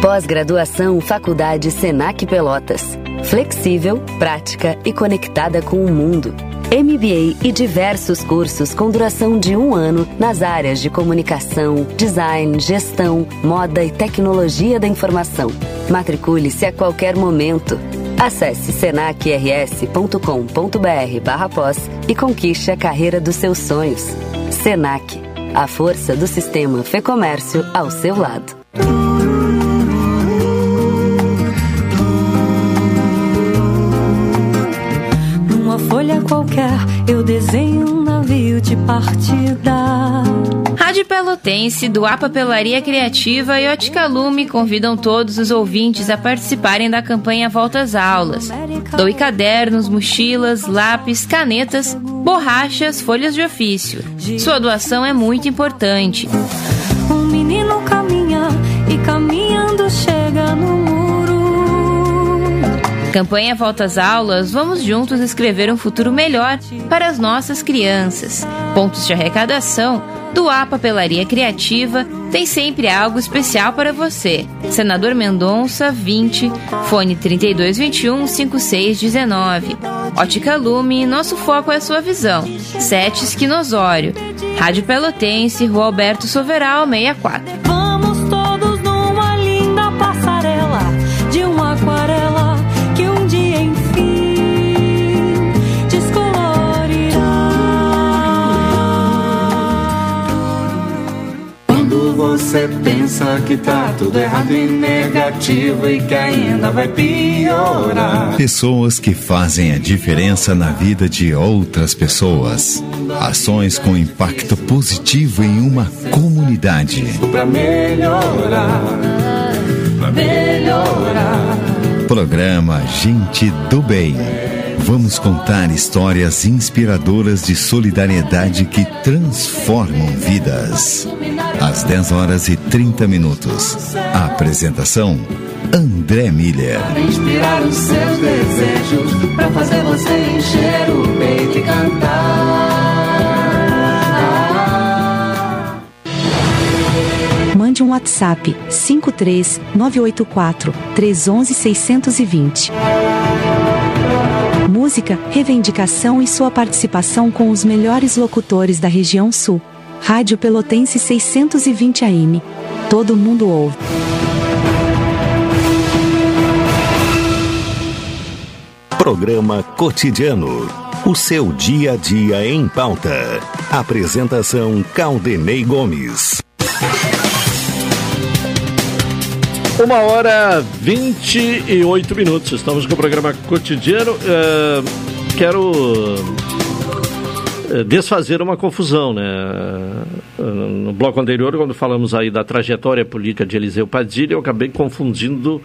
Pós-graduação Faculdade Senac Pelotas. Flexível, prática e conectada com o mundo. MBA e diversos cursos com duração de um ano nas áreas de comunicação, design, gestão, moda e tecnologia da informação. Matricule-se a qualquer momento. Acesse senacrs.com.br barra pós e conquiste a carreira dos seus sonhos. Senac, a força do sistema Fê Comércio ao seu lado. Qualquer, eu desenho um navio de partida. Rádio Pelotense, do A Papelaria Criativa e Ótica Lume convidam todos os ouvintes a participarem da campanha Volta às Aulas. Doe cadernos, mochilas, lápis, canetas, borrachas, folhas de ofício. Sua doação é muito importante. Campanha Volta às Aulas, vamos juntos escrever um futuro melhor para as nossas crianças. Pontos de arrecadação do A Papelaria Criativa tem sempre algo especial para você. Senador Mendonça, 20, fone 3221 5619. Ótica Lume, nosso foco é a sua visão. Sete Esquinosório. Rádio Pelotense, Rua Alberto Soveral, 64. Você pensa que tá tudo errado e negativo e que ainda vai piorar. Pessoas que fazem a diferença na vida de outras pessoas. Ações com impacto positivo em uma comunidade. Pra melhorar, pra melhorar. Programa Gente do Bem. Vamos contar histórias inspiradoras de solidariedade que transformam vidas. Às 10 horas e 30 minutos. A apresentação: André Miller. Para inspirar os seus desejos, para fazer você encher o peito e cantar. Mande um WhatsApp 53 984 311 620. Música, reivindicação e sua participação com os melhores locutores da região sul. Rádio Pelotense 620 AM. Todo mundo ouve. Programa Cotidiano. O seu dia a dia em pauta. Apresentação Caldenei Gomes. Uma hora 28 minutos. Estamos com o programa cotidiano. Uh, quero desfazer uma confusão, né? Uh, no bloco anterior, quando falamos aí da trajetória política de Eliseu Padilha, eu acabei confundindo,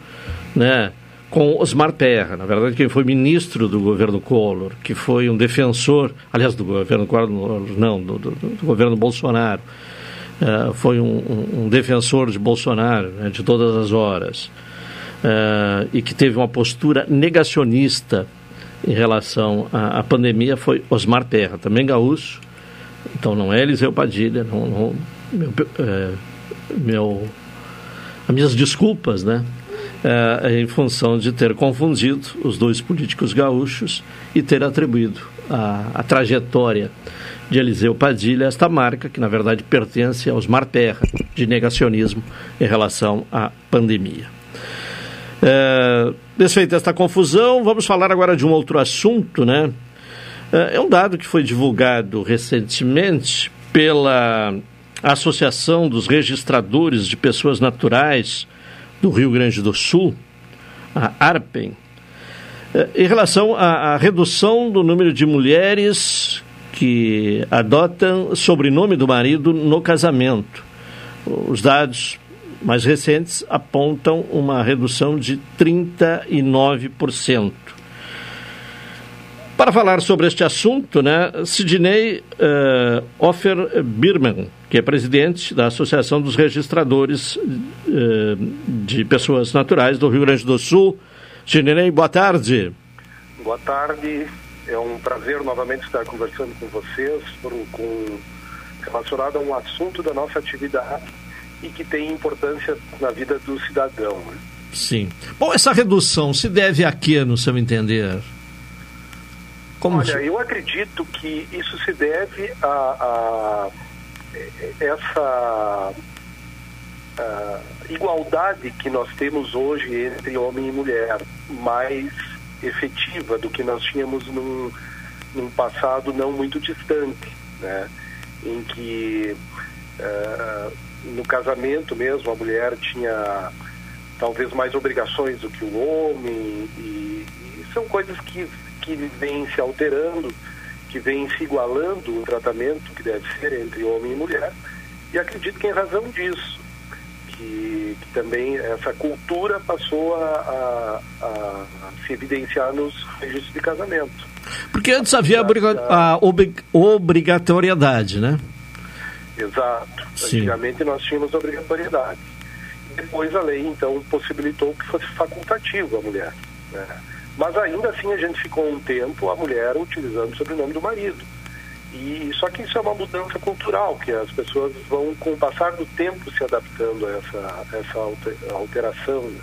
né? Com Osmar Terra, na verdade, quem foi ministro do governo Collor, que foi um defensor, aliás, do governo Collor, não, do, do, do governo Bolsonaro, Uh, foi um, um, defensor de Bolsonaro né, de todas as horas e que teve uma postura negacionista em relação à, à, pandemia foi Osmar Terra, também gaúcho, então não é Eliseu Padilha, não, não meu, é, meu, as minhas desculpas, né? É, em função de ter confundido os dois políticos gaúchos e ter atribuído a, a trajetória de Eliseu Padilha, esta marca, que na verdade pertence aos Marterra, de negacionismo em relação à pandemia. É, desfeita esta confusão, vamos falar agora de um outro assunto, né? É, é um dado que foi divulgado recentemente pela Associação dos Registradores de Pessoas Naturais do Rio Grande do Sul, a ARPEN, é, em relação à, à redução do número de mulheres que adotam sobrenome do marido no casamento. Os dados mais recentes apontam uma redução de 39%. Para falar sobre este assunto, né, Sidney uh, Offer Birman, que é presidente da Associação dos Registradores uh, de Pessoas Naturais do Rio Grande do Sul. Sidney, boa tarde. Boa tarde, é um prazer novamente estar conversando com vocês por, com, relacionado a um assunto da nossa atividade e que tem importância na vida do cidadão. Né? Sim. Bom, essa redução se deve a quê, no seu entender? Como Olha, se... eu acredito que isso se deve a, a essa a igualdade que nós temos hoje entre homem e mulher, mais efetiva do que nós tínhamos num, num passado não muito distante, né? em que uh, no casamento mesmo a mulher tinha talvez mais obrigações do que o homem e, e são coisas que, que vêm se alterando, que vêm se igualando o tratamento que deve ser entre homem e mulher e acredito que em razão disso que, que também essa cultura passou a, a, a, se evidenciar nos registros de casamento. Porque antes havia a obrigatoriedade, né? Exato. Sim. Antigamente nós tínhamos obrigatoriedade. Depois a lei, então, possibilitou que fosse facultativo a mulher. Né? Mas ainda assim a gente ficou um tempo a mulher utilizando o sobrenome do marido. E só que isso é uma mudança cultural, que as pessoas vão, com o passar do tempo, se adaptando a essa, essa alteração. Né?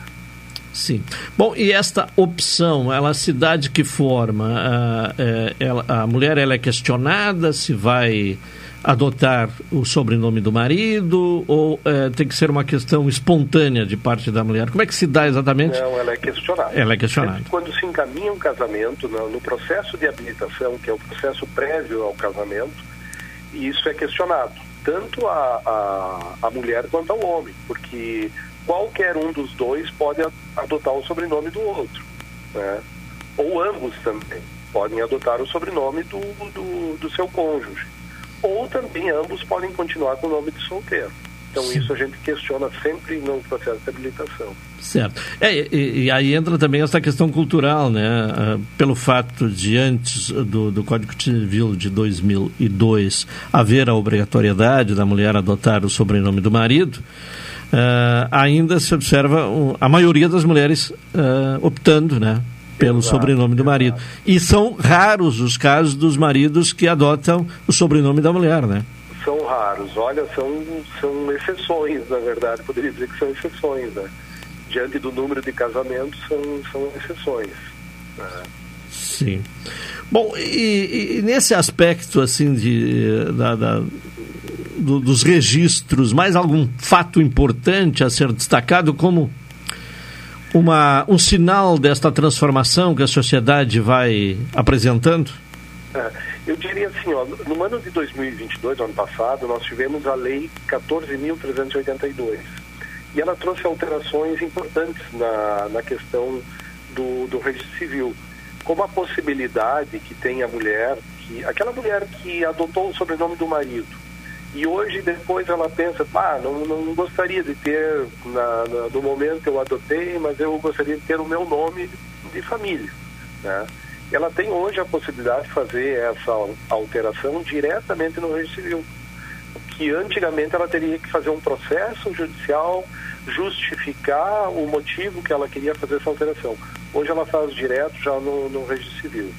Sim. Bom, e esta opção, ela se dá de que forma? A, é, ela, a mulher ela é questionada se vai adotar o sobrenome do marido ou é, tem que ser uma questão espontânea de parte da mulher? Como é que se dá exatamente? Não, ela é questionada. Ela é questionada. Quando se encaminha um casamento, no, processo de habilitação, que é o processo prévio ao casamento, isso é questionado, tanto a, a, a mulher quanto ao homem, porque qualquer um dos dois pode adotar o sobrenome do outro, né? ou ambos também podem adotar o sobrenome do, do, do seu cônjuge ou também ambos podem continuar com o nome de solteiro. Então isso a gente questiona sempre no processo de habilitação. Certo. É, e, e, aí entra também essa questão cultural, né? Uh, pelo fato de antes do, do Código Civil de 2002 haver a obrigatoriedade da mulher adotar o sobrenome do marido, uh, ainda se observa a maioria das mulheres uh, optando, né? Pelo exato, sobrenome do marido. Exato. E são raros os casos dos maridos que adotam o sobrenome da mulher, né? São raros. Olha, são, são exceções, na verdade. Poderia dizer que são exceções, né? diante do número de casamentos, são, são exceções. Né? Sim. Bom, e, e, nesse aspecto, assim, de, da, da do, dos registros, mais algum fato importante a ser destacado como uma, um sinal desta transformação que a sociedade vai apresentando? É, eu diria assim, ó, no ano de 2022, ano passado, nós tivemos a Lei 14.382 e ela trouxe alterações importantes na, na questão do, do registro civil, como a possibilidade que tem a mulher, que aquela mulher que adotou o sobrenome do marido, e hoje depois ela pensa, ah, não, não gostaria de ter, na, na, no momento eu adotei, mas eu gostaria de ter o meu nome de família, né? Ela tem hoje a possibilidade de fazer essa alteração diretamente no registro civil que antigamente ela teria que fazer um processo judicial, justificar o motivo que ela queria fazer essa alteração. Hoje ela faz direto já no, no registro civil.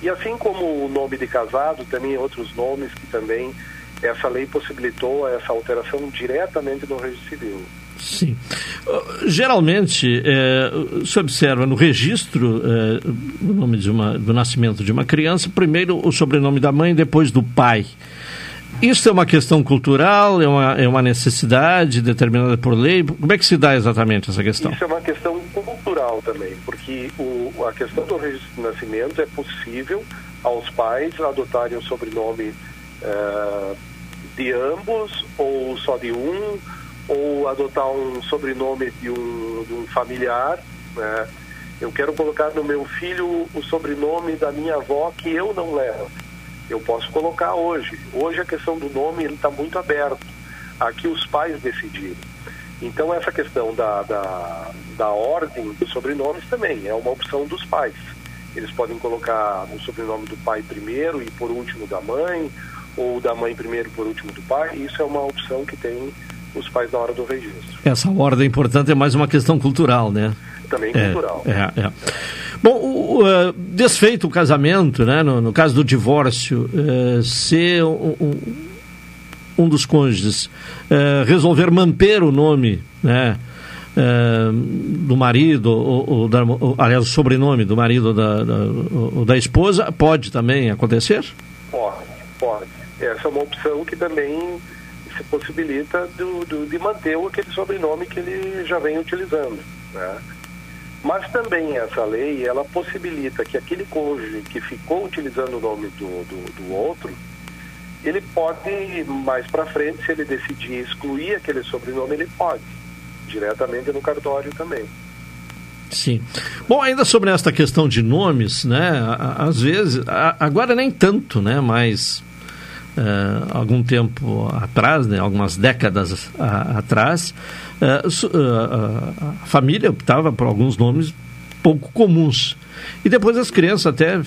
E assim como o nome de casado, também outros nomes que também essa lei possibilitou essa alteração diretamente no registro civil. Sim. Uh, geralmente, é, se observa no registro é, o nome de uma, do nascimento de uma criança, primeiro o sobrenome da mãe, depois do pai. Isso é uma questão cultural, é uma, é uma necessidade determinada por lei? Como é que se dá exatamente essa questão? Isso é uma questão cultural também, porque o, a questão do registro de nascimento é possível aos pais adotarem o sobrenome uh, de ambos, ou só de um, ou adotar um sobrenome de um, de um familiar. Né? Eu quero colocar no meu filho o sobrenome da minha avó que eu não levo eu posso colocar hoje. Hoje a questão do nome está muito aberto. Aqui os pais decidiram. Então essa questão da, da, da ordem dos sobrenomes também é uma opção dos pais. Eles podem colocar o sobrenome do pai primeiro e por último da mãe, ou da mãe primeiro por último do pai. Isso é uma opção que tem os pais na hora do registro. Essa ordem, portanto, é mais uma questão cultural, né? Também cultural. É, é. Bom, o, uh, desfeito o casamento, né, no, no caso do divórcio, uh, se um, um, dos cônjuges uh, resolver manter o nome, né, do marido, ou, ou, da, ou, aliás, o sobrenome do marido da, da, ou da esposa, pode também acontecer? Pode, pode. Essa é uma opção que também se possibilita do, do, de manter aquele sobrenome que ele já vem utilizando, né? Mas também essa lei, ela possibilita que aquele cônjuge que ficou utilizando o nome do, do, do outro, ele pode, mais para frente, se ele decidir excluir aquele sobrenome, ele pode, diretamente no cartório também. Sim. Bom, ainda sobre esta questão de nomes, né? Às vezes, agora nem tanto, né? Mas uh, algum tempo atrás, né? Algumas décadas atrás, é, a família optava por alguns nomes pouco comuns. E depois as crianças até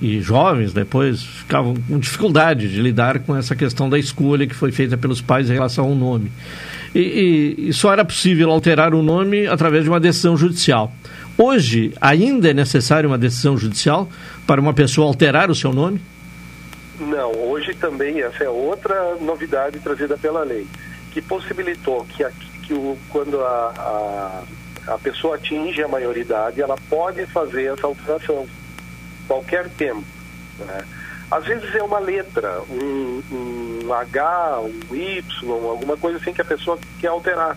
e jovens depois ficavam com dificuldade de lidar com essa questão da escolha que foi feita pelos pais em relação ao nome. E, e, e só era possível alterar o nome através de uma decisão judicial. Hoje ainda é necessário uma decisão judicial para uma pessoa alterar o seu nome? Não, hoje também essa é outra novidade trazida pela lei, que possibilitou que aqui que o, quando a, a, a pessoa atinge a maioridade, ela pode fazer essa alteração, qualquer tempo. Né? Às vezes é uma letra, um, um H, um Y, alguma coisa assim que a pessoa quer alterar.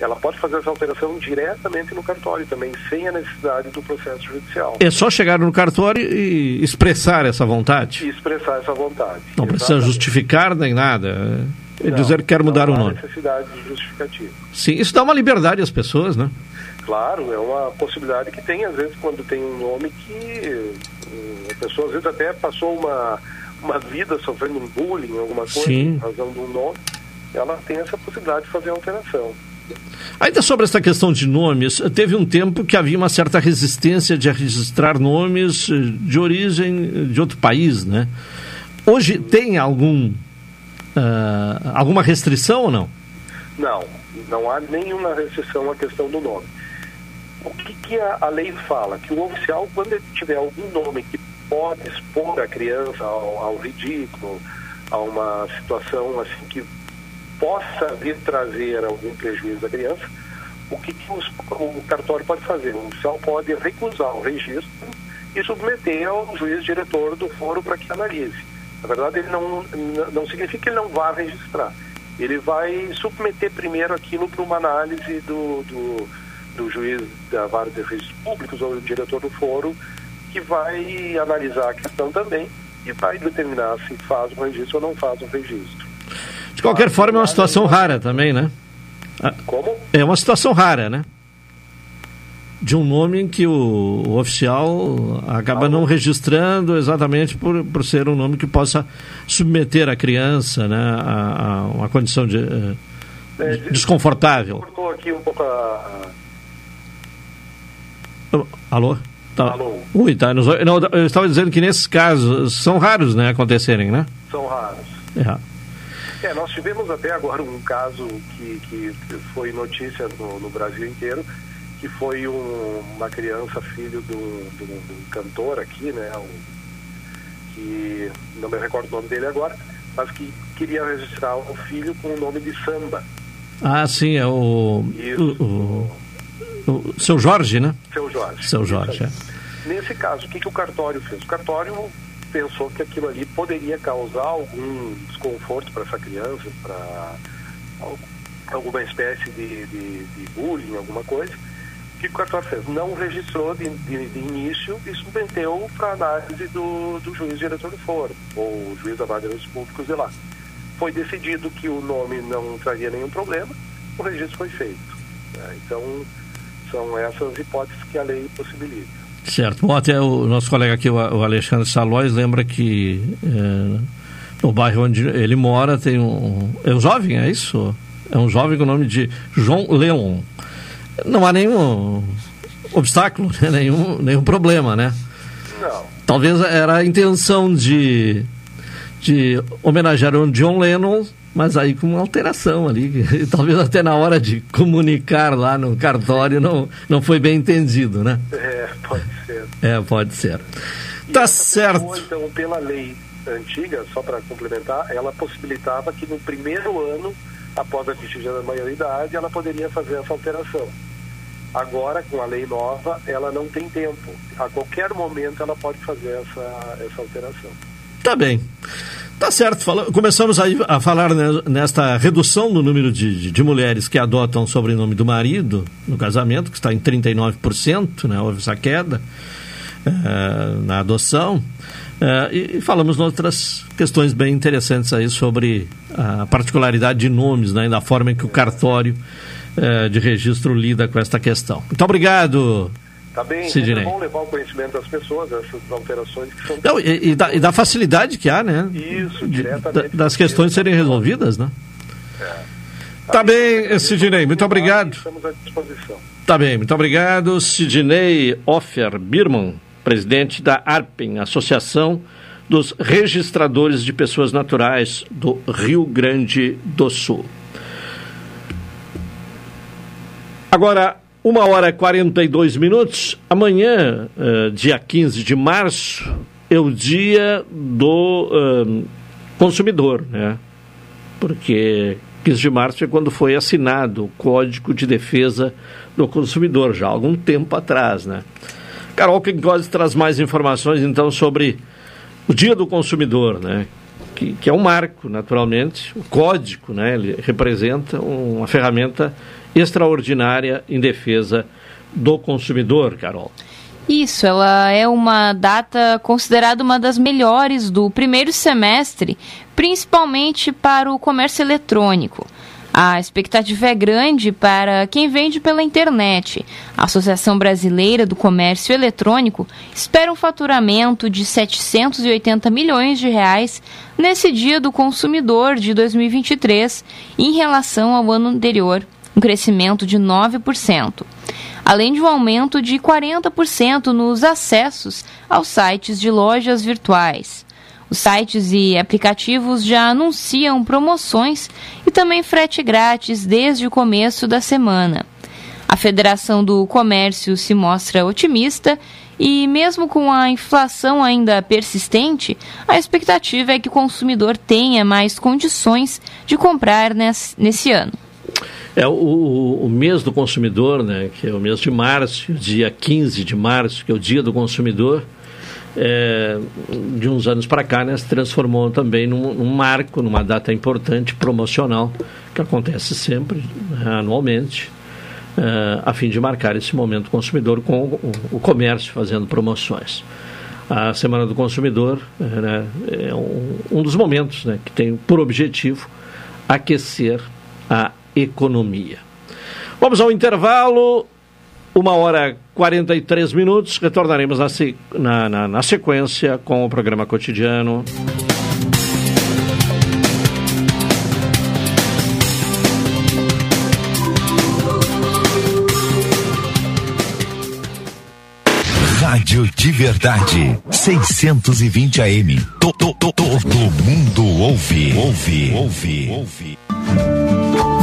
Ela pode fazer essa alteração diretamente no cartório também, sem a necessidade do processo judicial. É só chegar no cartório e expressar essa vontade? E expressar essa vontade. Não Exatamente. precisa justificar nem nada. É não, dizer que quer mudar o nome. necessidade justificativa. Sim, isso dá uma liberdade às pessoas, né? Claro, é uma possibilidade que tem, às vezes, quando tem um nome que hum, a pessoa, às vezes, até passou uma, uma vida sofrendo um bullying, alguma coisa, Sim. em razão de um nome. ela tem essa possibilidade de fazer alteração. Ainda sobre essa questão de nomes, teve um tempo que havia uma certa resistência de registrar nomes eh, de origem de outro país, né? Hoje tem algum uh, alguma restrição ou não? Não, não há nenhuma restrição à questão do nome. O que, que a, a, lei fala? Que o oficial, quando ele tiver algum nome que pode expor a criança ao, ao ridículo, a uma situação assim que possa vir trazer algum prejuízo à criança, o que, que os, o cartório pode fazer? O oficial pode recusar o registro e submeter ao juiz diretor do foro para que analise. Na verdade, ele não, não significa que ele não vá registrar. Ele vai submeter primeiro aquilo para uma análise do, do, do juiz da vara de registros públicos ou do diretor do foro, que vai analisar a questão também e vai determinar se faz um registro ou não faz um registro. De qualquer forma, é uma situação rara também, né? Como? É uma situação rara, né? De um nome em que o, o oficial acaba não registrando exatamente por, por ser um nome que possa submeter a criança né, a, a uma condição de, uh, é, desconfortável. Cortou aqui um pouco a... Alô? Tá. Alô? Ui, tá. Não, eu estava dizendo que nesses casos são raros, né, acontecerem, né? São raros. É. É, nós tivemos até agora um caso que, que foi notícia no, no Brasil inteiro, que foi um, uma criança, filho de um, cantor aqui, né? Um, que não me recordo o nome dele agora, mas que queria registrar o filho com o nome de samba. Ah, sim, é o. Isso. O, o, o seu Jorge, né? Seu Jorge. Seu Jorge, é. Nesse caso, o que, que o cartório fez? O cartório pensou que aquilo ali poderia causar algum desconforto para essa criança, para alguma espécie de, de, de, bullying, alguma coisa. O que o cartório fez? Não registrou de, de, início e submeteu para análise do, do juiz diretor do foro, ou juiz da Vara dos Públicos de lá. Foi decidido que o nome não traria nenhum problema, o registro foi feito. Né? Então, são essas hipóteses que a lei possibilita. Certo. Bom, até o nosso colega aqui, o Alexandre Salóis, lembra que é, no bairro onde ele mora tem um. É um jovem, é isso? É um jovem com o nome de João Leon. Não há nenhum obstáculo, né? nenhum, nenhum problema, né? Não. Talvez era a intenção de, de homenagear o John Lennon mas aí com uma alteração ali, *laughs* talvez até na hora de comunicar lá no cartório não, não foi bem entendido, né? É, pode ser. É, pode ser. E tá certo. Pessoa, então, pela lei antiga, só para complementar, ela possibilitava que no primeiro ano, após a atingir a maioridade, ela poderia fazer essa alteração. Agora, com a lei nova, ela não tem tempo. A qualquer momento ela pode fazer essa, essa alteração. Tá bem. Tá certo, fala, começamos aí a falar nesta redução do número de, de, mulheres que adotam o sobrenome do marido no casamento, que está em 39%, né, houve essa queda é, na adoção. É, e, e, falamos outras questões bem interessantes aí sobre a particularidade de nomes, né, e da forma em que o cartório é, de registro lida com esta questão. Muito obrigado, Tá bem, Sidney. é bom levar o conhecimento das pessoas, essas alterações que são... Não, e, e, da, e da facilidade que há, né? Isso, de, diretamente. das questões serem resolvidas, né? É. Tá, bem, Sidney, muito obrigado. Estamos à disposição. Tá bem, muito obrigado. Sidney Offer Birman, presidente da ARPEN, Associação dos Registradores de Pessoas Naturais do Rio Grande do Sul. Agora, uma hora e 42 minutos. Amanhã, uh, dia 15 de março, é o dia do uh, consumidor, né? Porque 15 de março é quando foi assinado o Código de Defesa do Consumidor, já há algum tempo atrás, né? Carol Quincose traz mais informações, então, sobre o Dia do Consumidor, né? Que, que é um marco, naturalmente. O código, né? Ele representa uma ferramenta extraordinária em defesa do consumidor, Carol. Isso, ela é uma data considerada uma das melhores do primeiro semestre, principalmente para o comércio eletrônico. A expectativa é grande para quem vende pela internet. A Associação Brasileira do Comércio Eletrônico espera um faturamento de 780 milhões de reais nesse Dia do Consumidor de 2023 em relação ao ano anterior, um crescimento de 9%, além de um aumento de 40% nos acessos aos sites de lojas virtuais. Os sites e aplicativos já anunciam promoções e também frete grátis desde o começo da semana. A Federação do Comércio se mostra otimista e, mesmo com a inflação ainda persistente, a expectativa é que o consumidor tenha mais condições de comprar nesse, ano. É o, o, mês do consumidor, né, que é o mês de março, dia 15 de março, que é o dia do consumidor, é, de uns anos para cá, né, se transformou também num, num, marco, numa data importante promocional, que acontece sempre, né, anualmente, é, a fim de marcar esse momento consumidor com o, o comércio fazendo promoções. A Semana do Consumidor é, né, é um, um, dos momentos né, que tem por objetivo aquecer a economia. Vamos ao intervalo. Uma hora 43 minutos, retornaremos na, na, na, na sequência com o programa cotidiano. Rádio de Verdade, 620 AM. Todo, todo, todo mundo ouve, ouve, ouve, ouve.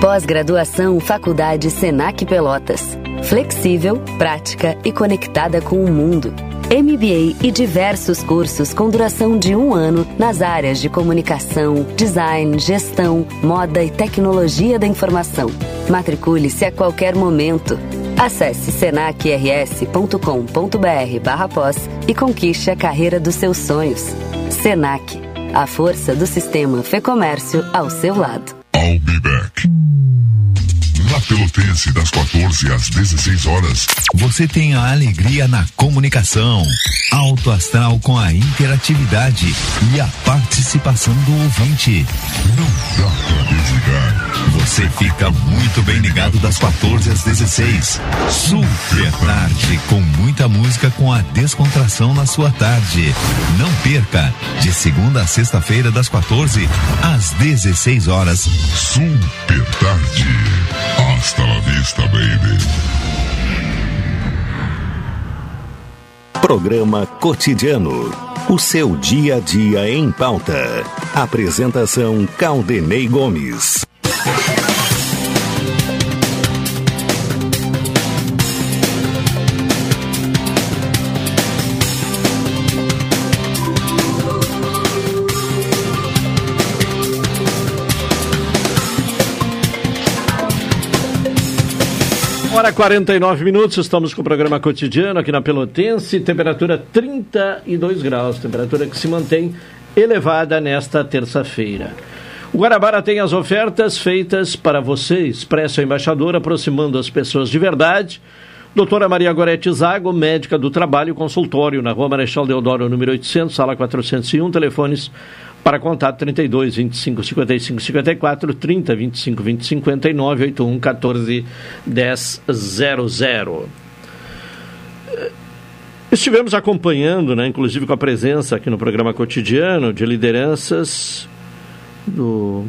Pós-graduação Faculdade Senac Pelotas. Flexível, prática e conectada com o mundo. MBA e diversos cursos com duração de um ano nas áreas de comunicação, design, gestão, moda e tecnologia da informação. Matricule-se a qualquer momento. Acesse senacrs.com.br barra pós e conquiste a carreira dos seus sonhos. Senac, a força do sistema Fê Comércio ao seu lado. I'll be back. Na Pelotense, das 14 às 16 horas. Você tem a alegria na comunicação. Alto astral com a interatividade e a participação do ouvinte. Não dá pra desligar. Você fica muito bem ligado das 14 às 16. Super tarde, com muita música com a descontração na sua tarde. Não perca, de segunda a sexta-feira, das 14 às 16 horas. Super tarde. Hasta la vista, baby. Programa Cotidiano. O seu dia a dia em pauta. Apresentação Caldenei Gomes. Hora 49 minutos, estamos com o programa cotidiano aqui na Pelotense, temperatura 32 graus, temperatura que se mantém elevada nesta terça-feira. O Guarabara tem as ofertas feitas para você, Expresso Embaixador, aproximando as pessoas de verdade. Doutora Maria Gorete Zago, médica do trabalho, consultório na Rua Marechal Deodoro, número 800, sala 401, telefones para contato 32 25 55 54 30 25 20 59 81 14 10 00. Estivemos acompanhando, né, inclusive com a presença aqui no programa cotidiano de lideranças do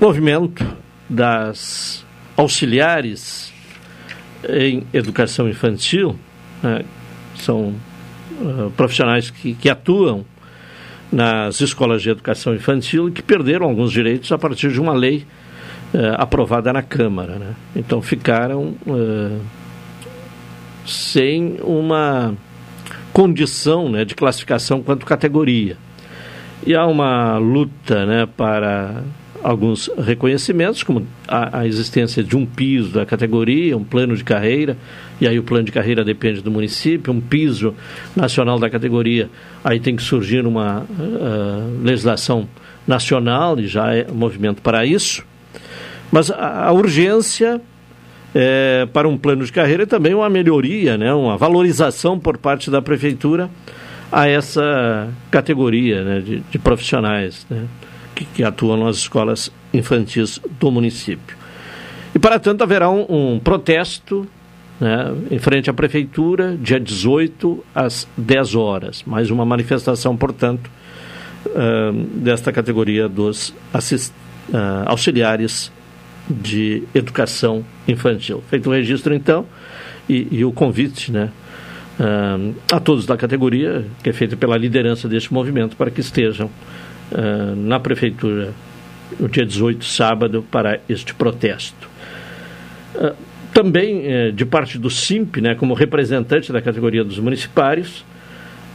movimento das auxiliares em educação infantil, né, são uh, profissionais que, que atuam nas escolas de educação infantil que perderam alguns direitos a partir de uma lei eh, aprovada na Câmara. Né? Então ficaram eh, sem uma condição né, de classificação quanto categoria. E há uma luta né, para alguns reconhecimentos, como a, a, existência de um piso da categoria, um plano de carreira, e aí o plano de carreira depende do município, um piso nacional da categoria, aí tem que surgir uma uh, legislação nacional, e já é movimento para isso. Mas a, a urgência é, para um plano de carreira é também uma melhoria, né, uma valorização por parte da prefeitura a essa categoria né, de, de profissionais. Né que, atuam nas escolas infantis do município. E, para tanto, haverá um, um protesto né, em frente à prefeitura, dia 18 às 10 horas. Mais uma manifestação, portanto, uh, desta categoria dos uh, auxiliares de educação infantil. Feito o registro, então, e, e o convite né, uh, a todos da categoria, que é feito pela liderança deste movimento, para que estejam uh, na prefeitura no dia 18, sábado, para este protesto. Uh, também, uh, de parte do SIMP, né, como representante da categoria dos municipários,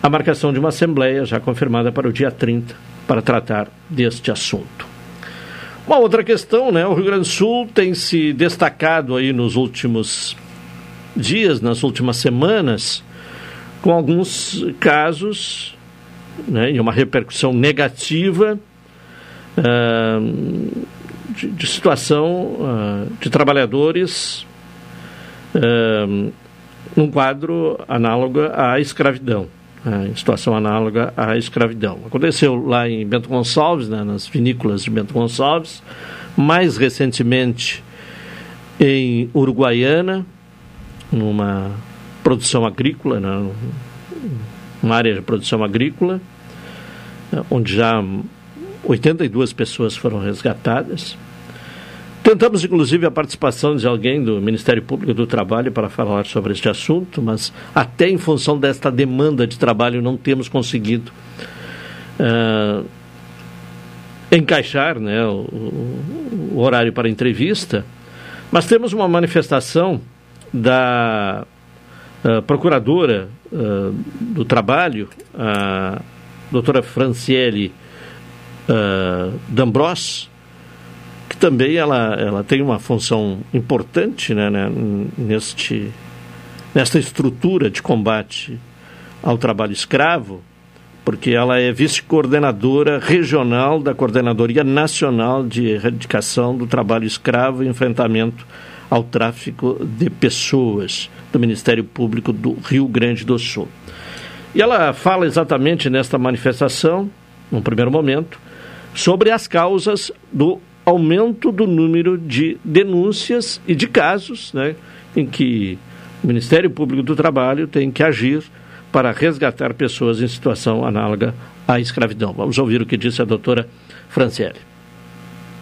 a marcação de uma assembleia já confirmada para o dia 30 para tratar deste assunto. Uma outra questão, né, o Rio Grande do Sul tem se destacado aí nos últimos dias, nas últimas semanas, com alguns casos né, e uma repercussão negativa uh, de, de, situação uh, de trabalhadores uh, num quadro análogo à escravidão, em situação análoga à escravidão. Aconteceu lá em Bento Gonçalves, né, nas vinícolas de Bento Gonçalves, mais recentemente em Uruguaiana, numa produção agrícola, né, uma área de produção agrícola, eh, onde já 82 pessoas foram resgatadas. Tentamos, inclusive, a participação de alguém do Ministério Público do Trabalho para falar sobre este assunto, mas até em função desta demanda de trabalho não temos conseguido uh, encaixar né, o, o, horário para entrevista. Mas temos uma manifestação da uh, Procuradora uh, do Trabalho, a doutora Franciele uh, D'Ambros, que também ela, ela tem uma função importante né, né, neste, nesta estrutura de combate ao trabalho escravo, porque ela é vice-coordenadora regional da Coordenadoria Nacional de Erradicação do Trabalho Escravo e Enfrentamento ao Tráfico de Pessoas do Ministério Público do Rio Grande do Sul. E ela fala exatamente nesta manifestação, num primeiro momento, sobre as causas do aumento do número de denúncias e de casos né, em que o Ministério Público do Trabalho tem que agir para resgatar pessoas em situação análoga à escravidão. Vamos ouvir o que disse a doutora Franciele.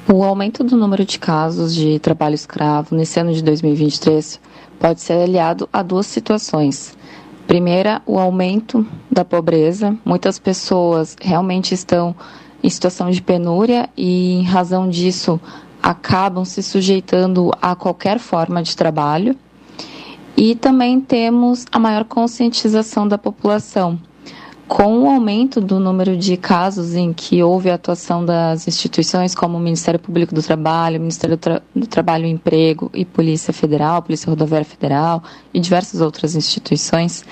O aumento do número de casos de trabalho escravo nesse ano de 2023 pode ser aliado a duas situações. Primeira, o aumento da pobreza. Muitas pessoas realmente estão em situação de penúria e, em razão disso, acabam se sujeitando a qualquer forma de trabalho. E também temos a maior conscientização da população. Com o aumento do número de casos em que houve atuação das instituições como o Ministério Público do Trabalho, Ministério do, Tra do Trabalho e Emprego e Polícia Federal, Polícia Rodoviária Federal e diversas outras instituições,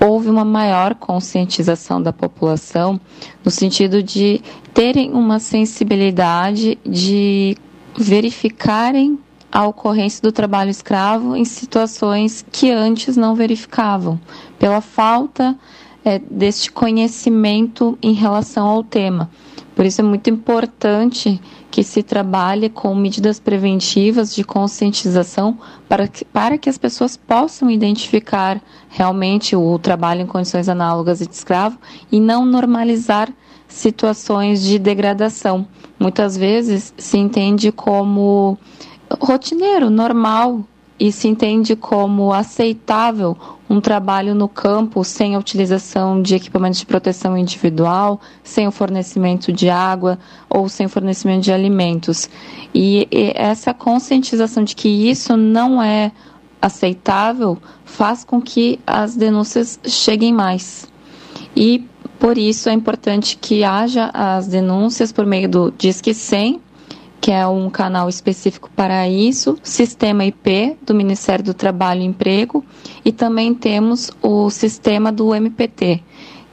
houve uma maior conscientização da população no sentido de terem uma sensibilidade de verificarem a ocorrência do trabalho escravo em situações que antes não verificavam, pela falta é, deste conhecimento em relação ao tema. Por isso é muito importante que se trabalhe com medidas preventivas de conscientização para que, para que as pessoas possam identificar realmente o trabalho em condições análogas de escravo e não normalizar situações de degradação. Muitas vezes se entende como rotineiro, normal, e se entende como aceitável um trabalho no campo sem a utilização de equipamentos de proteção individual, sem o fornecimento de água ou sem o fornecimento de alimentos. E, e essa conscientização de que isso não é aceitável faz com que as denúncias cheguem mais. E por isso é importante que haja as denúncias por meio do Disque 100 que é um canal específico para isso, sistema IP do Ministério do Trabalho e Emprego, e também temos o sistema do MPT,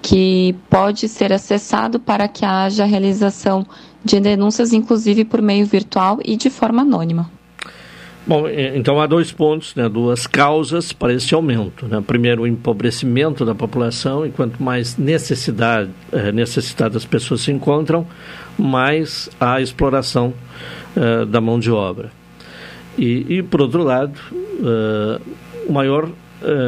que pode ser acessado para que haja realização de denúncias, inclusive por meio virtual e de forma anônima. Bom, então há dois pontos, né, duas causas para esse aumento. Né? Primeiro, o empobrecimento da população, e quanto mais necessidade, eh, necessitadas as pessoas se encontram, mais a exploração uh, da mão de obra. E, e por outro lado, o maior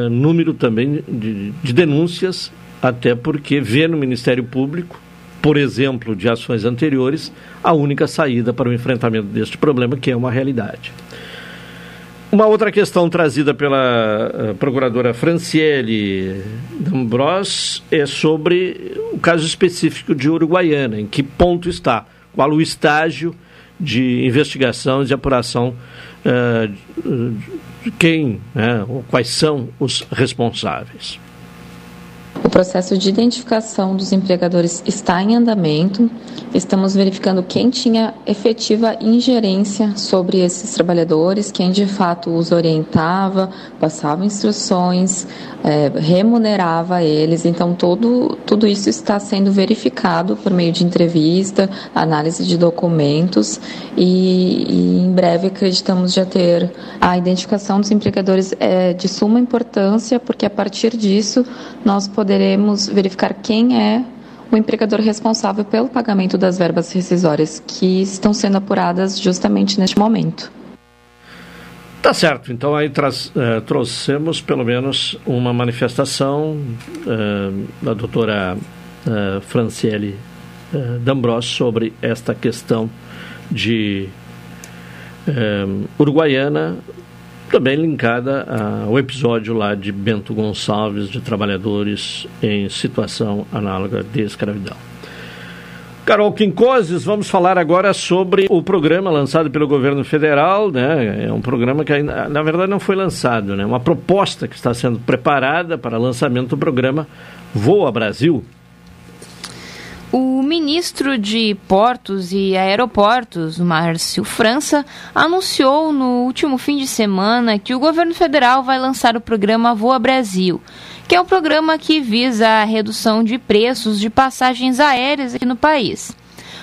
número também de, de denúncias, até porque vê no Ministério Público, por exemplo, de ações anteriores, a única saída para o enfrentamento deste problema, que é uma realidade. Uma outra questão trazida pela uh, procuradora Franciele D'Ambros é sobre o caso específico de Uruguaiana, em que ponto está, qual o estágio de investigação de apuração uh, de quem, né, ou quais são os responsáveis. O processo de identificação dos empregadores está em andamento. Estamos verificando quem tinha efetiva ingerência sobre esses trabalhadores, quem de fato os orientava, passava instruções, é, remunerava eles. Então, todo, tudo isso está sendo verificado por meio de entrevista, análise de documentos e, e em breve acreditamos já ter a identificação dos empregadores é de suma importância, porque a partir disso nós poderemos verificar quem é o empregador responsável pelo pagamento das verbas rescisórias que estão sendo apuradas justamente neste momento. Tá certo, então aí uh, trouxemos pelo menos uma manifestação uh, da doutora uh, Franciele uh, D'Ambros sobre esta questão de Uruguaiana, também linkada ao episódio lá de Bento Gonçalves de trabalhadores em situação análoga de escravidão. Carol Quincoses, vamos falar agora sobre o programa lançado pelo governo federal, né? É um programa que ainda, na verdade não foi lançado, né? Uma proposta que está sendo preparada para lançamento do programa Voa Brasil. O ministro de Portos e Aeroportos, Márcio França, anunciou no último fim de semana que o governo federal vai lançar o programa Voa Brasil que é um programa que visa a redução de preços de passagens aéreas aqui no país.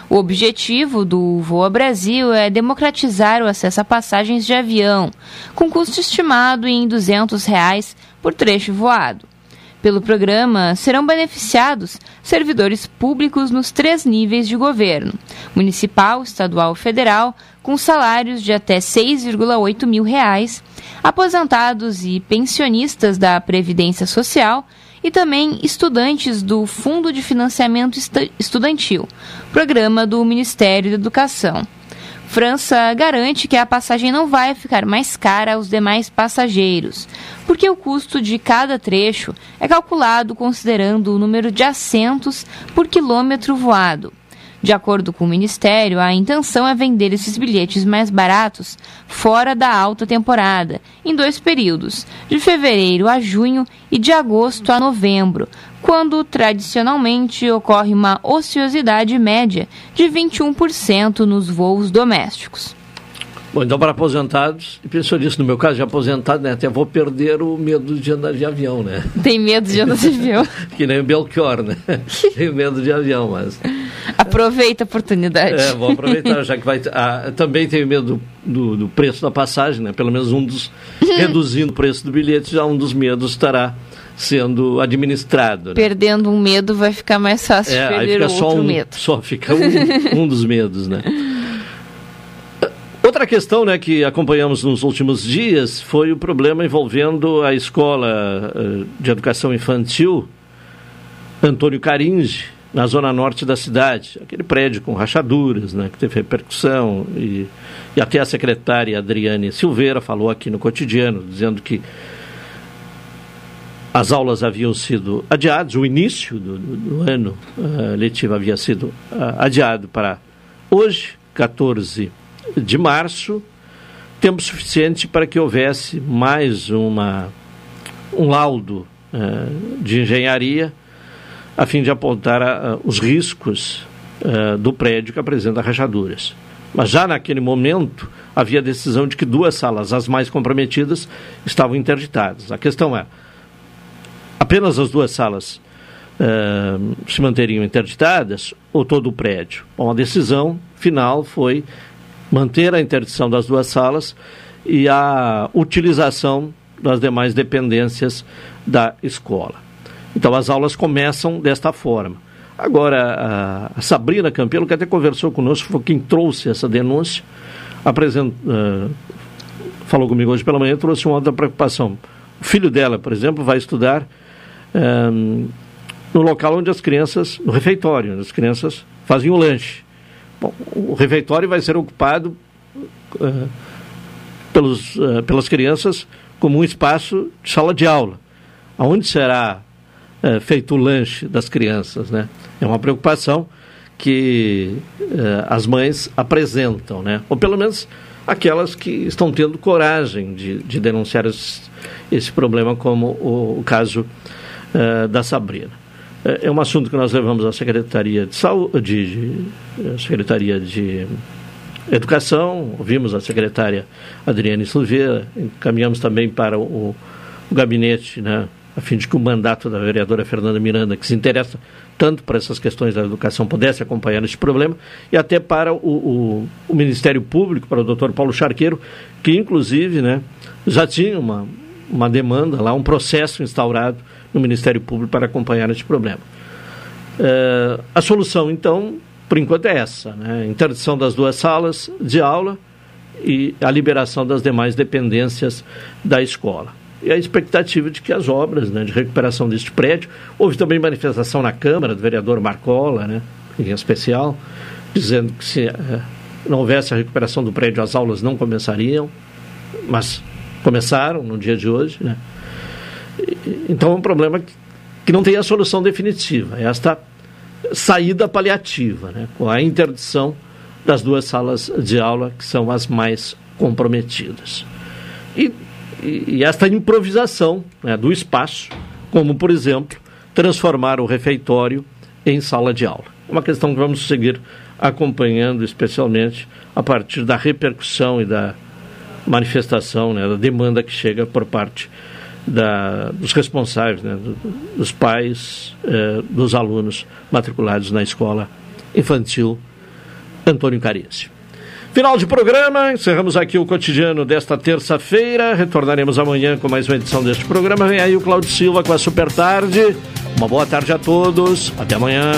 O objetivo do Voa Brasil é democratizar o acesso a passagens de avião, com custo estimado em 200 reais por trecho voado. Pelo programa, serão beneficiados servidores públicos nos três níveis de governo: municipal, estadual e federal, com salários de até 6,8 mil reais, aposentados e pensionistas da Previdência Social e também estudantes do Fundo de Financiamento Estudantil, programa do Ministério da Educação. França garante que a passagem não vai ficar mais cara aos demais passageiros, porque o custo de cada trecho é calculado considerando o número de assentos por quilômetro voado. De acordo com o Ministério, a intenção é vender esses bilhetes mais baratos fora da alta temporada, em dois períodos, de fevereiro a junho e de agosto a novembro, quando tradicionalmente ocorre uma ociosidade média de 21% nos voos domésticos. Bom, então para aposentados, e pensionistas, no meu caso de aposentado, né, até vou perder o medo de andar de avião, né? Tem medo de andar de avião? *laughs* que nem o Belchior, né? *laughs* Tenho medo de avião, mas... Aproveita a oportunidade. É, vou aproveitar, já que vai... Ah, também tenho medo do, do, do, preço da passagem, né? Pelo menos um dos... *laughs* reduzindo o preço do bilhete, já um dos medos estará sendo administrado. Né? Perdendo um medo vai ficar mais fácil é, perder aí fica outro só um, medo. Só fica um, um dos medos, né? Outra questão né, que acompanhamos nos últimos dias foi o problema envolvendo a escola eh, de educação infantil Antônio Caringe, na zona norte da cidade. Aquele prédio com rachaduras, né, que teve repercussão. E, e até a secretária Adriane Silveira falou aqui no cotidiano, dizendo que as aulas haviam sido adiadas, o início do, do, do ano uh, letivo havia sido uh, adiado para hoje, 14 de março, tempo suficiente para que houvesse mais uma, um laudo uh, de engenharia a fim de apontar os riscos do prédio que apresenta rachaduras. Mas já naquele momento havia a decisão de que duas salas, as mais comprometidas, estavam interditadas. A questão é, apenas as duas salas se manteriam interditadas ou todo o prédio? Bom, a decisão final foi manter a interdição das duas salas e a utilização das demais dependências da escola. Então as aulas começam desta forma. Agora, a Sabrina Campelo, que até conversou conosco, foi quem trouxe essa denúncia, apresent... Uh, falou comigo hoje pela manhã, trouxe uma outra preocupação. O filho dela, por exemplo, vai estudar um, no local onde as crianças, no refeitório, onde as crianças fazem o lanche. Bom, o refeitório vai ser ocupado uh, pelos, uh, pelas crianças como um espaço de sala de aula. Aonde será uh, feito o lanche das crianças? Né? É uma preocupação que as mães apresentam, né? ou pelo menos aquelas que estão tendo coragem de, de denunciar esse, esse problema, como o, o caso da Sabrina. É, é um assunto que nós levamos à Secretaria de Saúde, de, de, eh, Secretaria de Educação, ouvimos a secretária Adriane Silveira, encaminhamos também para o, o gabinete, né, a fim de que o mandato da vereadora Fernanda Miranda, que se interessa tanto para essas questões da educação, pudesse acompanhar esse problema, e até para o, o, o Ministério Público, para o doutor Paulo Charqueiro, que inclusive né, já tinha uma, uma demanda lá, um processo instaurado no Ministério Público para acompanhar este problema. É, a solução, então, por enquanto é essa: né? interdição das duas salas de aula e a liberação das demais dependências da escola. E a expectativa de que as obras né, de recuperação deste prédio. Houve também manifestação na Câmara do vereador Marcola, né, em especial, dizendo que se é, não houvesse a recuperação do prédio, as aulas não começariam, mas começaram no dia de hoje. Né? Então é um problema que não tem a solução definitiva, é esta saída paliativa, né, com a interdição das duas salas de aula que são as mais comprometidas. E, e, e esta improvisação né, do espaço, como por exemplo, transformar o refeitório em sala de aula. É uma questão que vamos seguir acompanhando, especialmente a partir da repercussão e da manifestação, né, da demanda que chega por parte da, dos responsáveis, né, dos pais, eh, dos alunos matriculados na escola infantil Antônio Carício. Final de programa, encerramos aqui o cotidiano desta terça-feira. Retornaremos amanhã com mais uma edição deste programa. Vem aí o Claudio Silva com a Super Tarde. Uma boa tarde a todos. Até amanhã.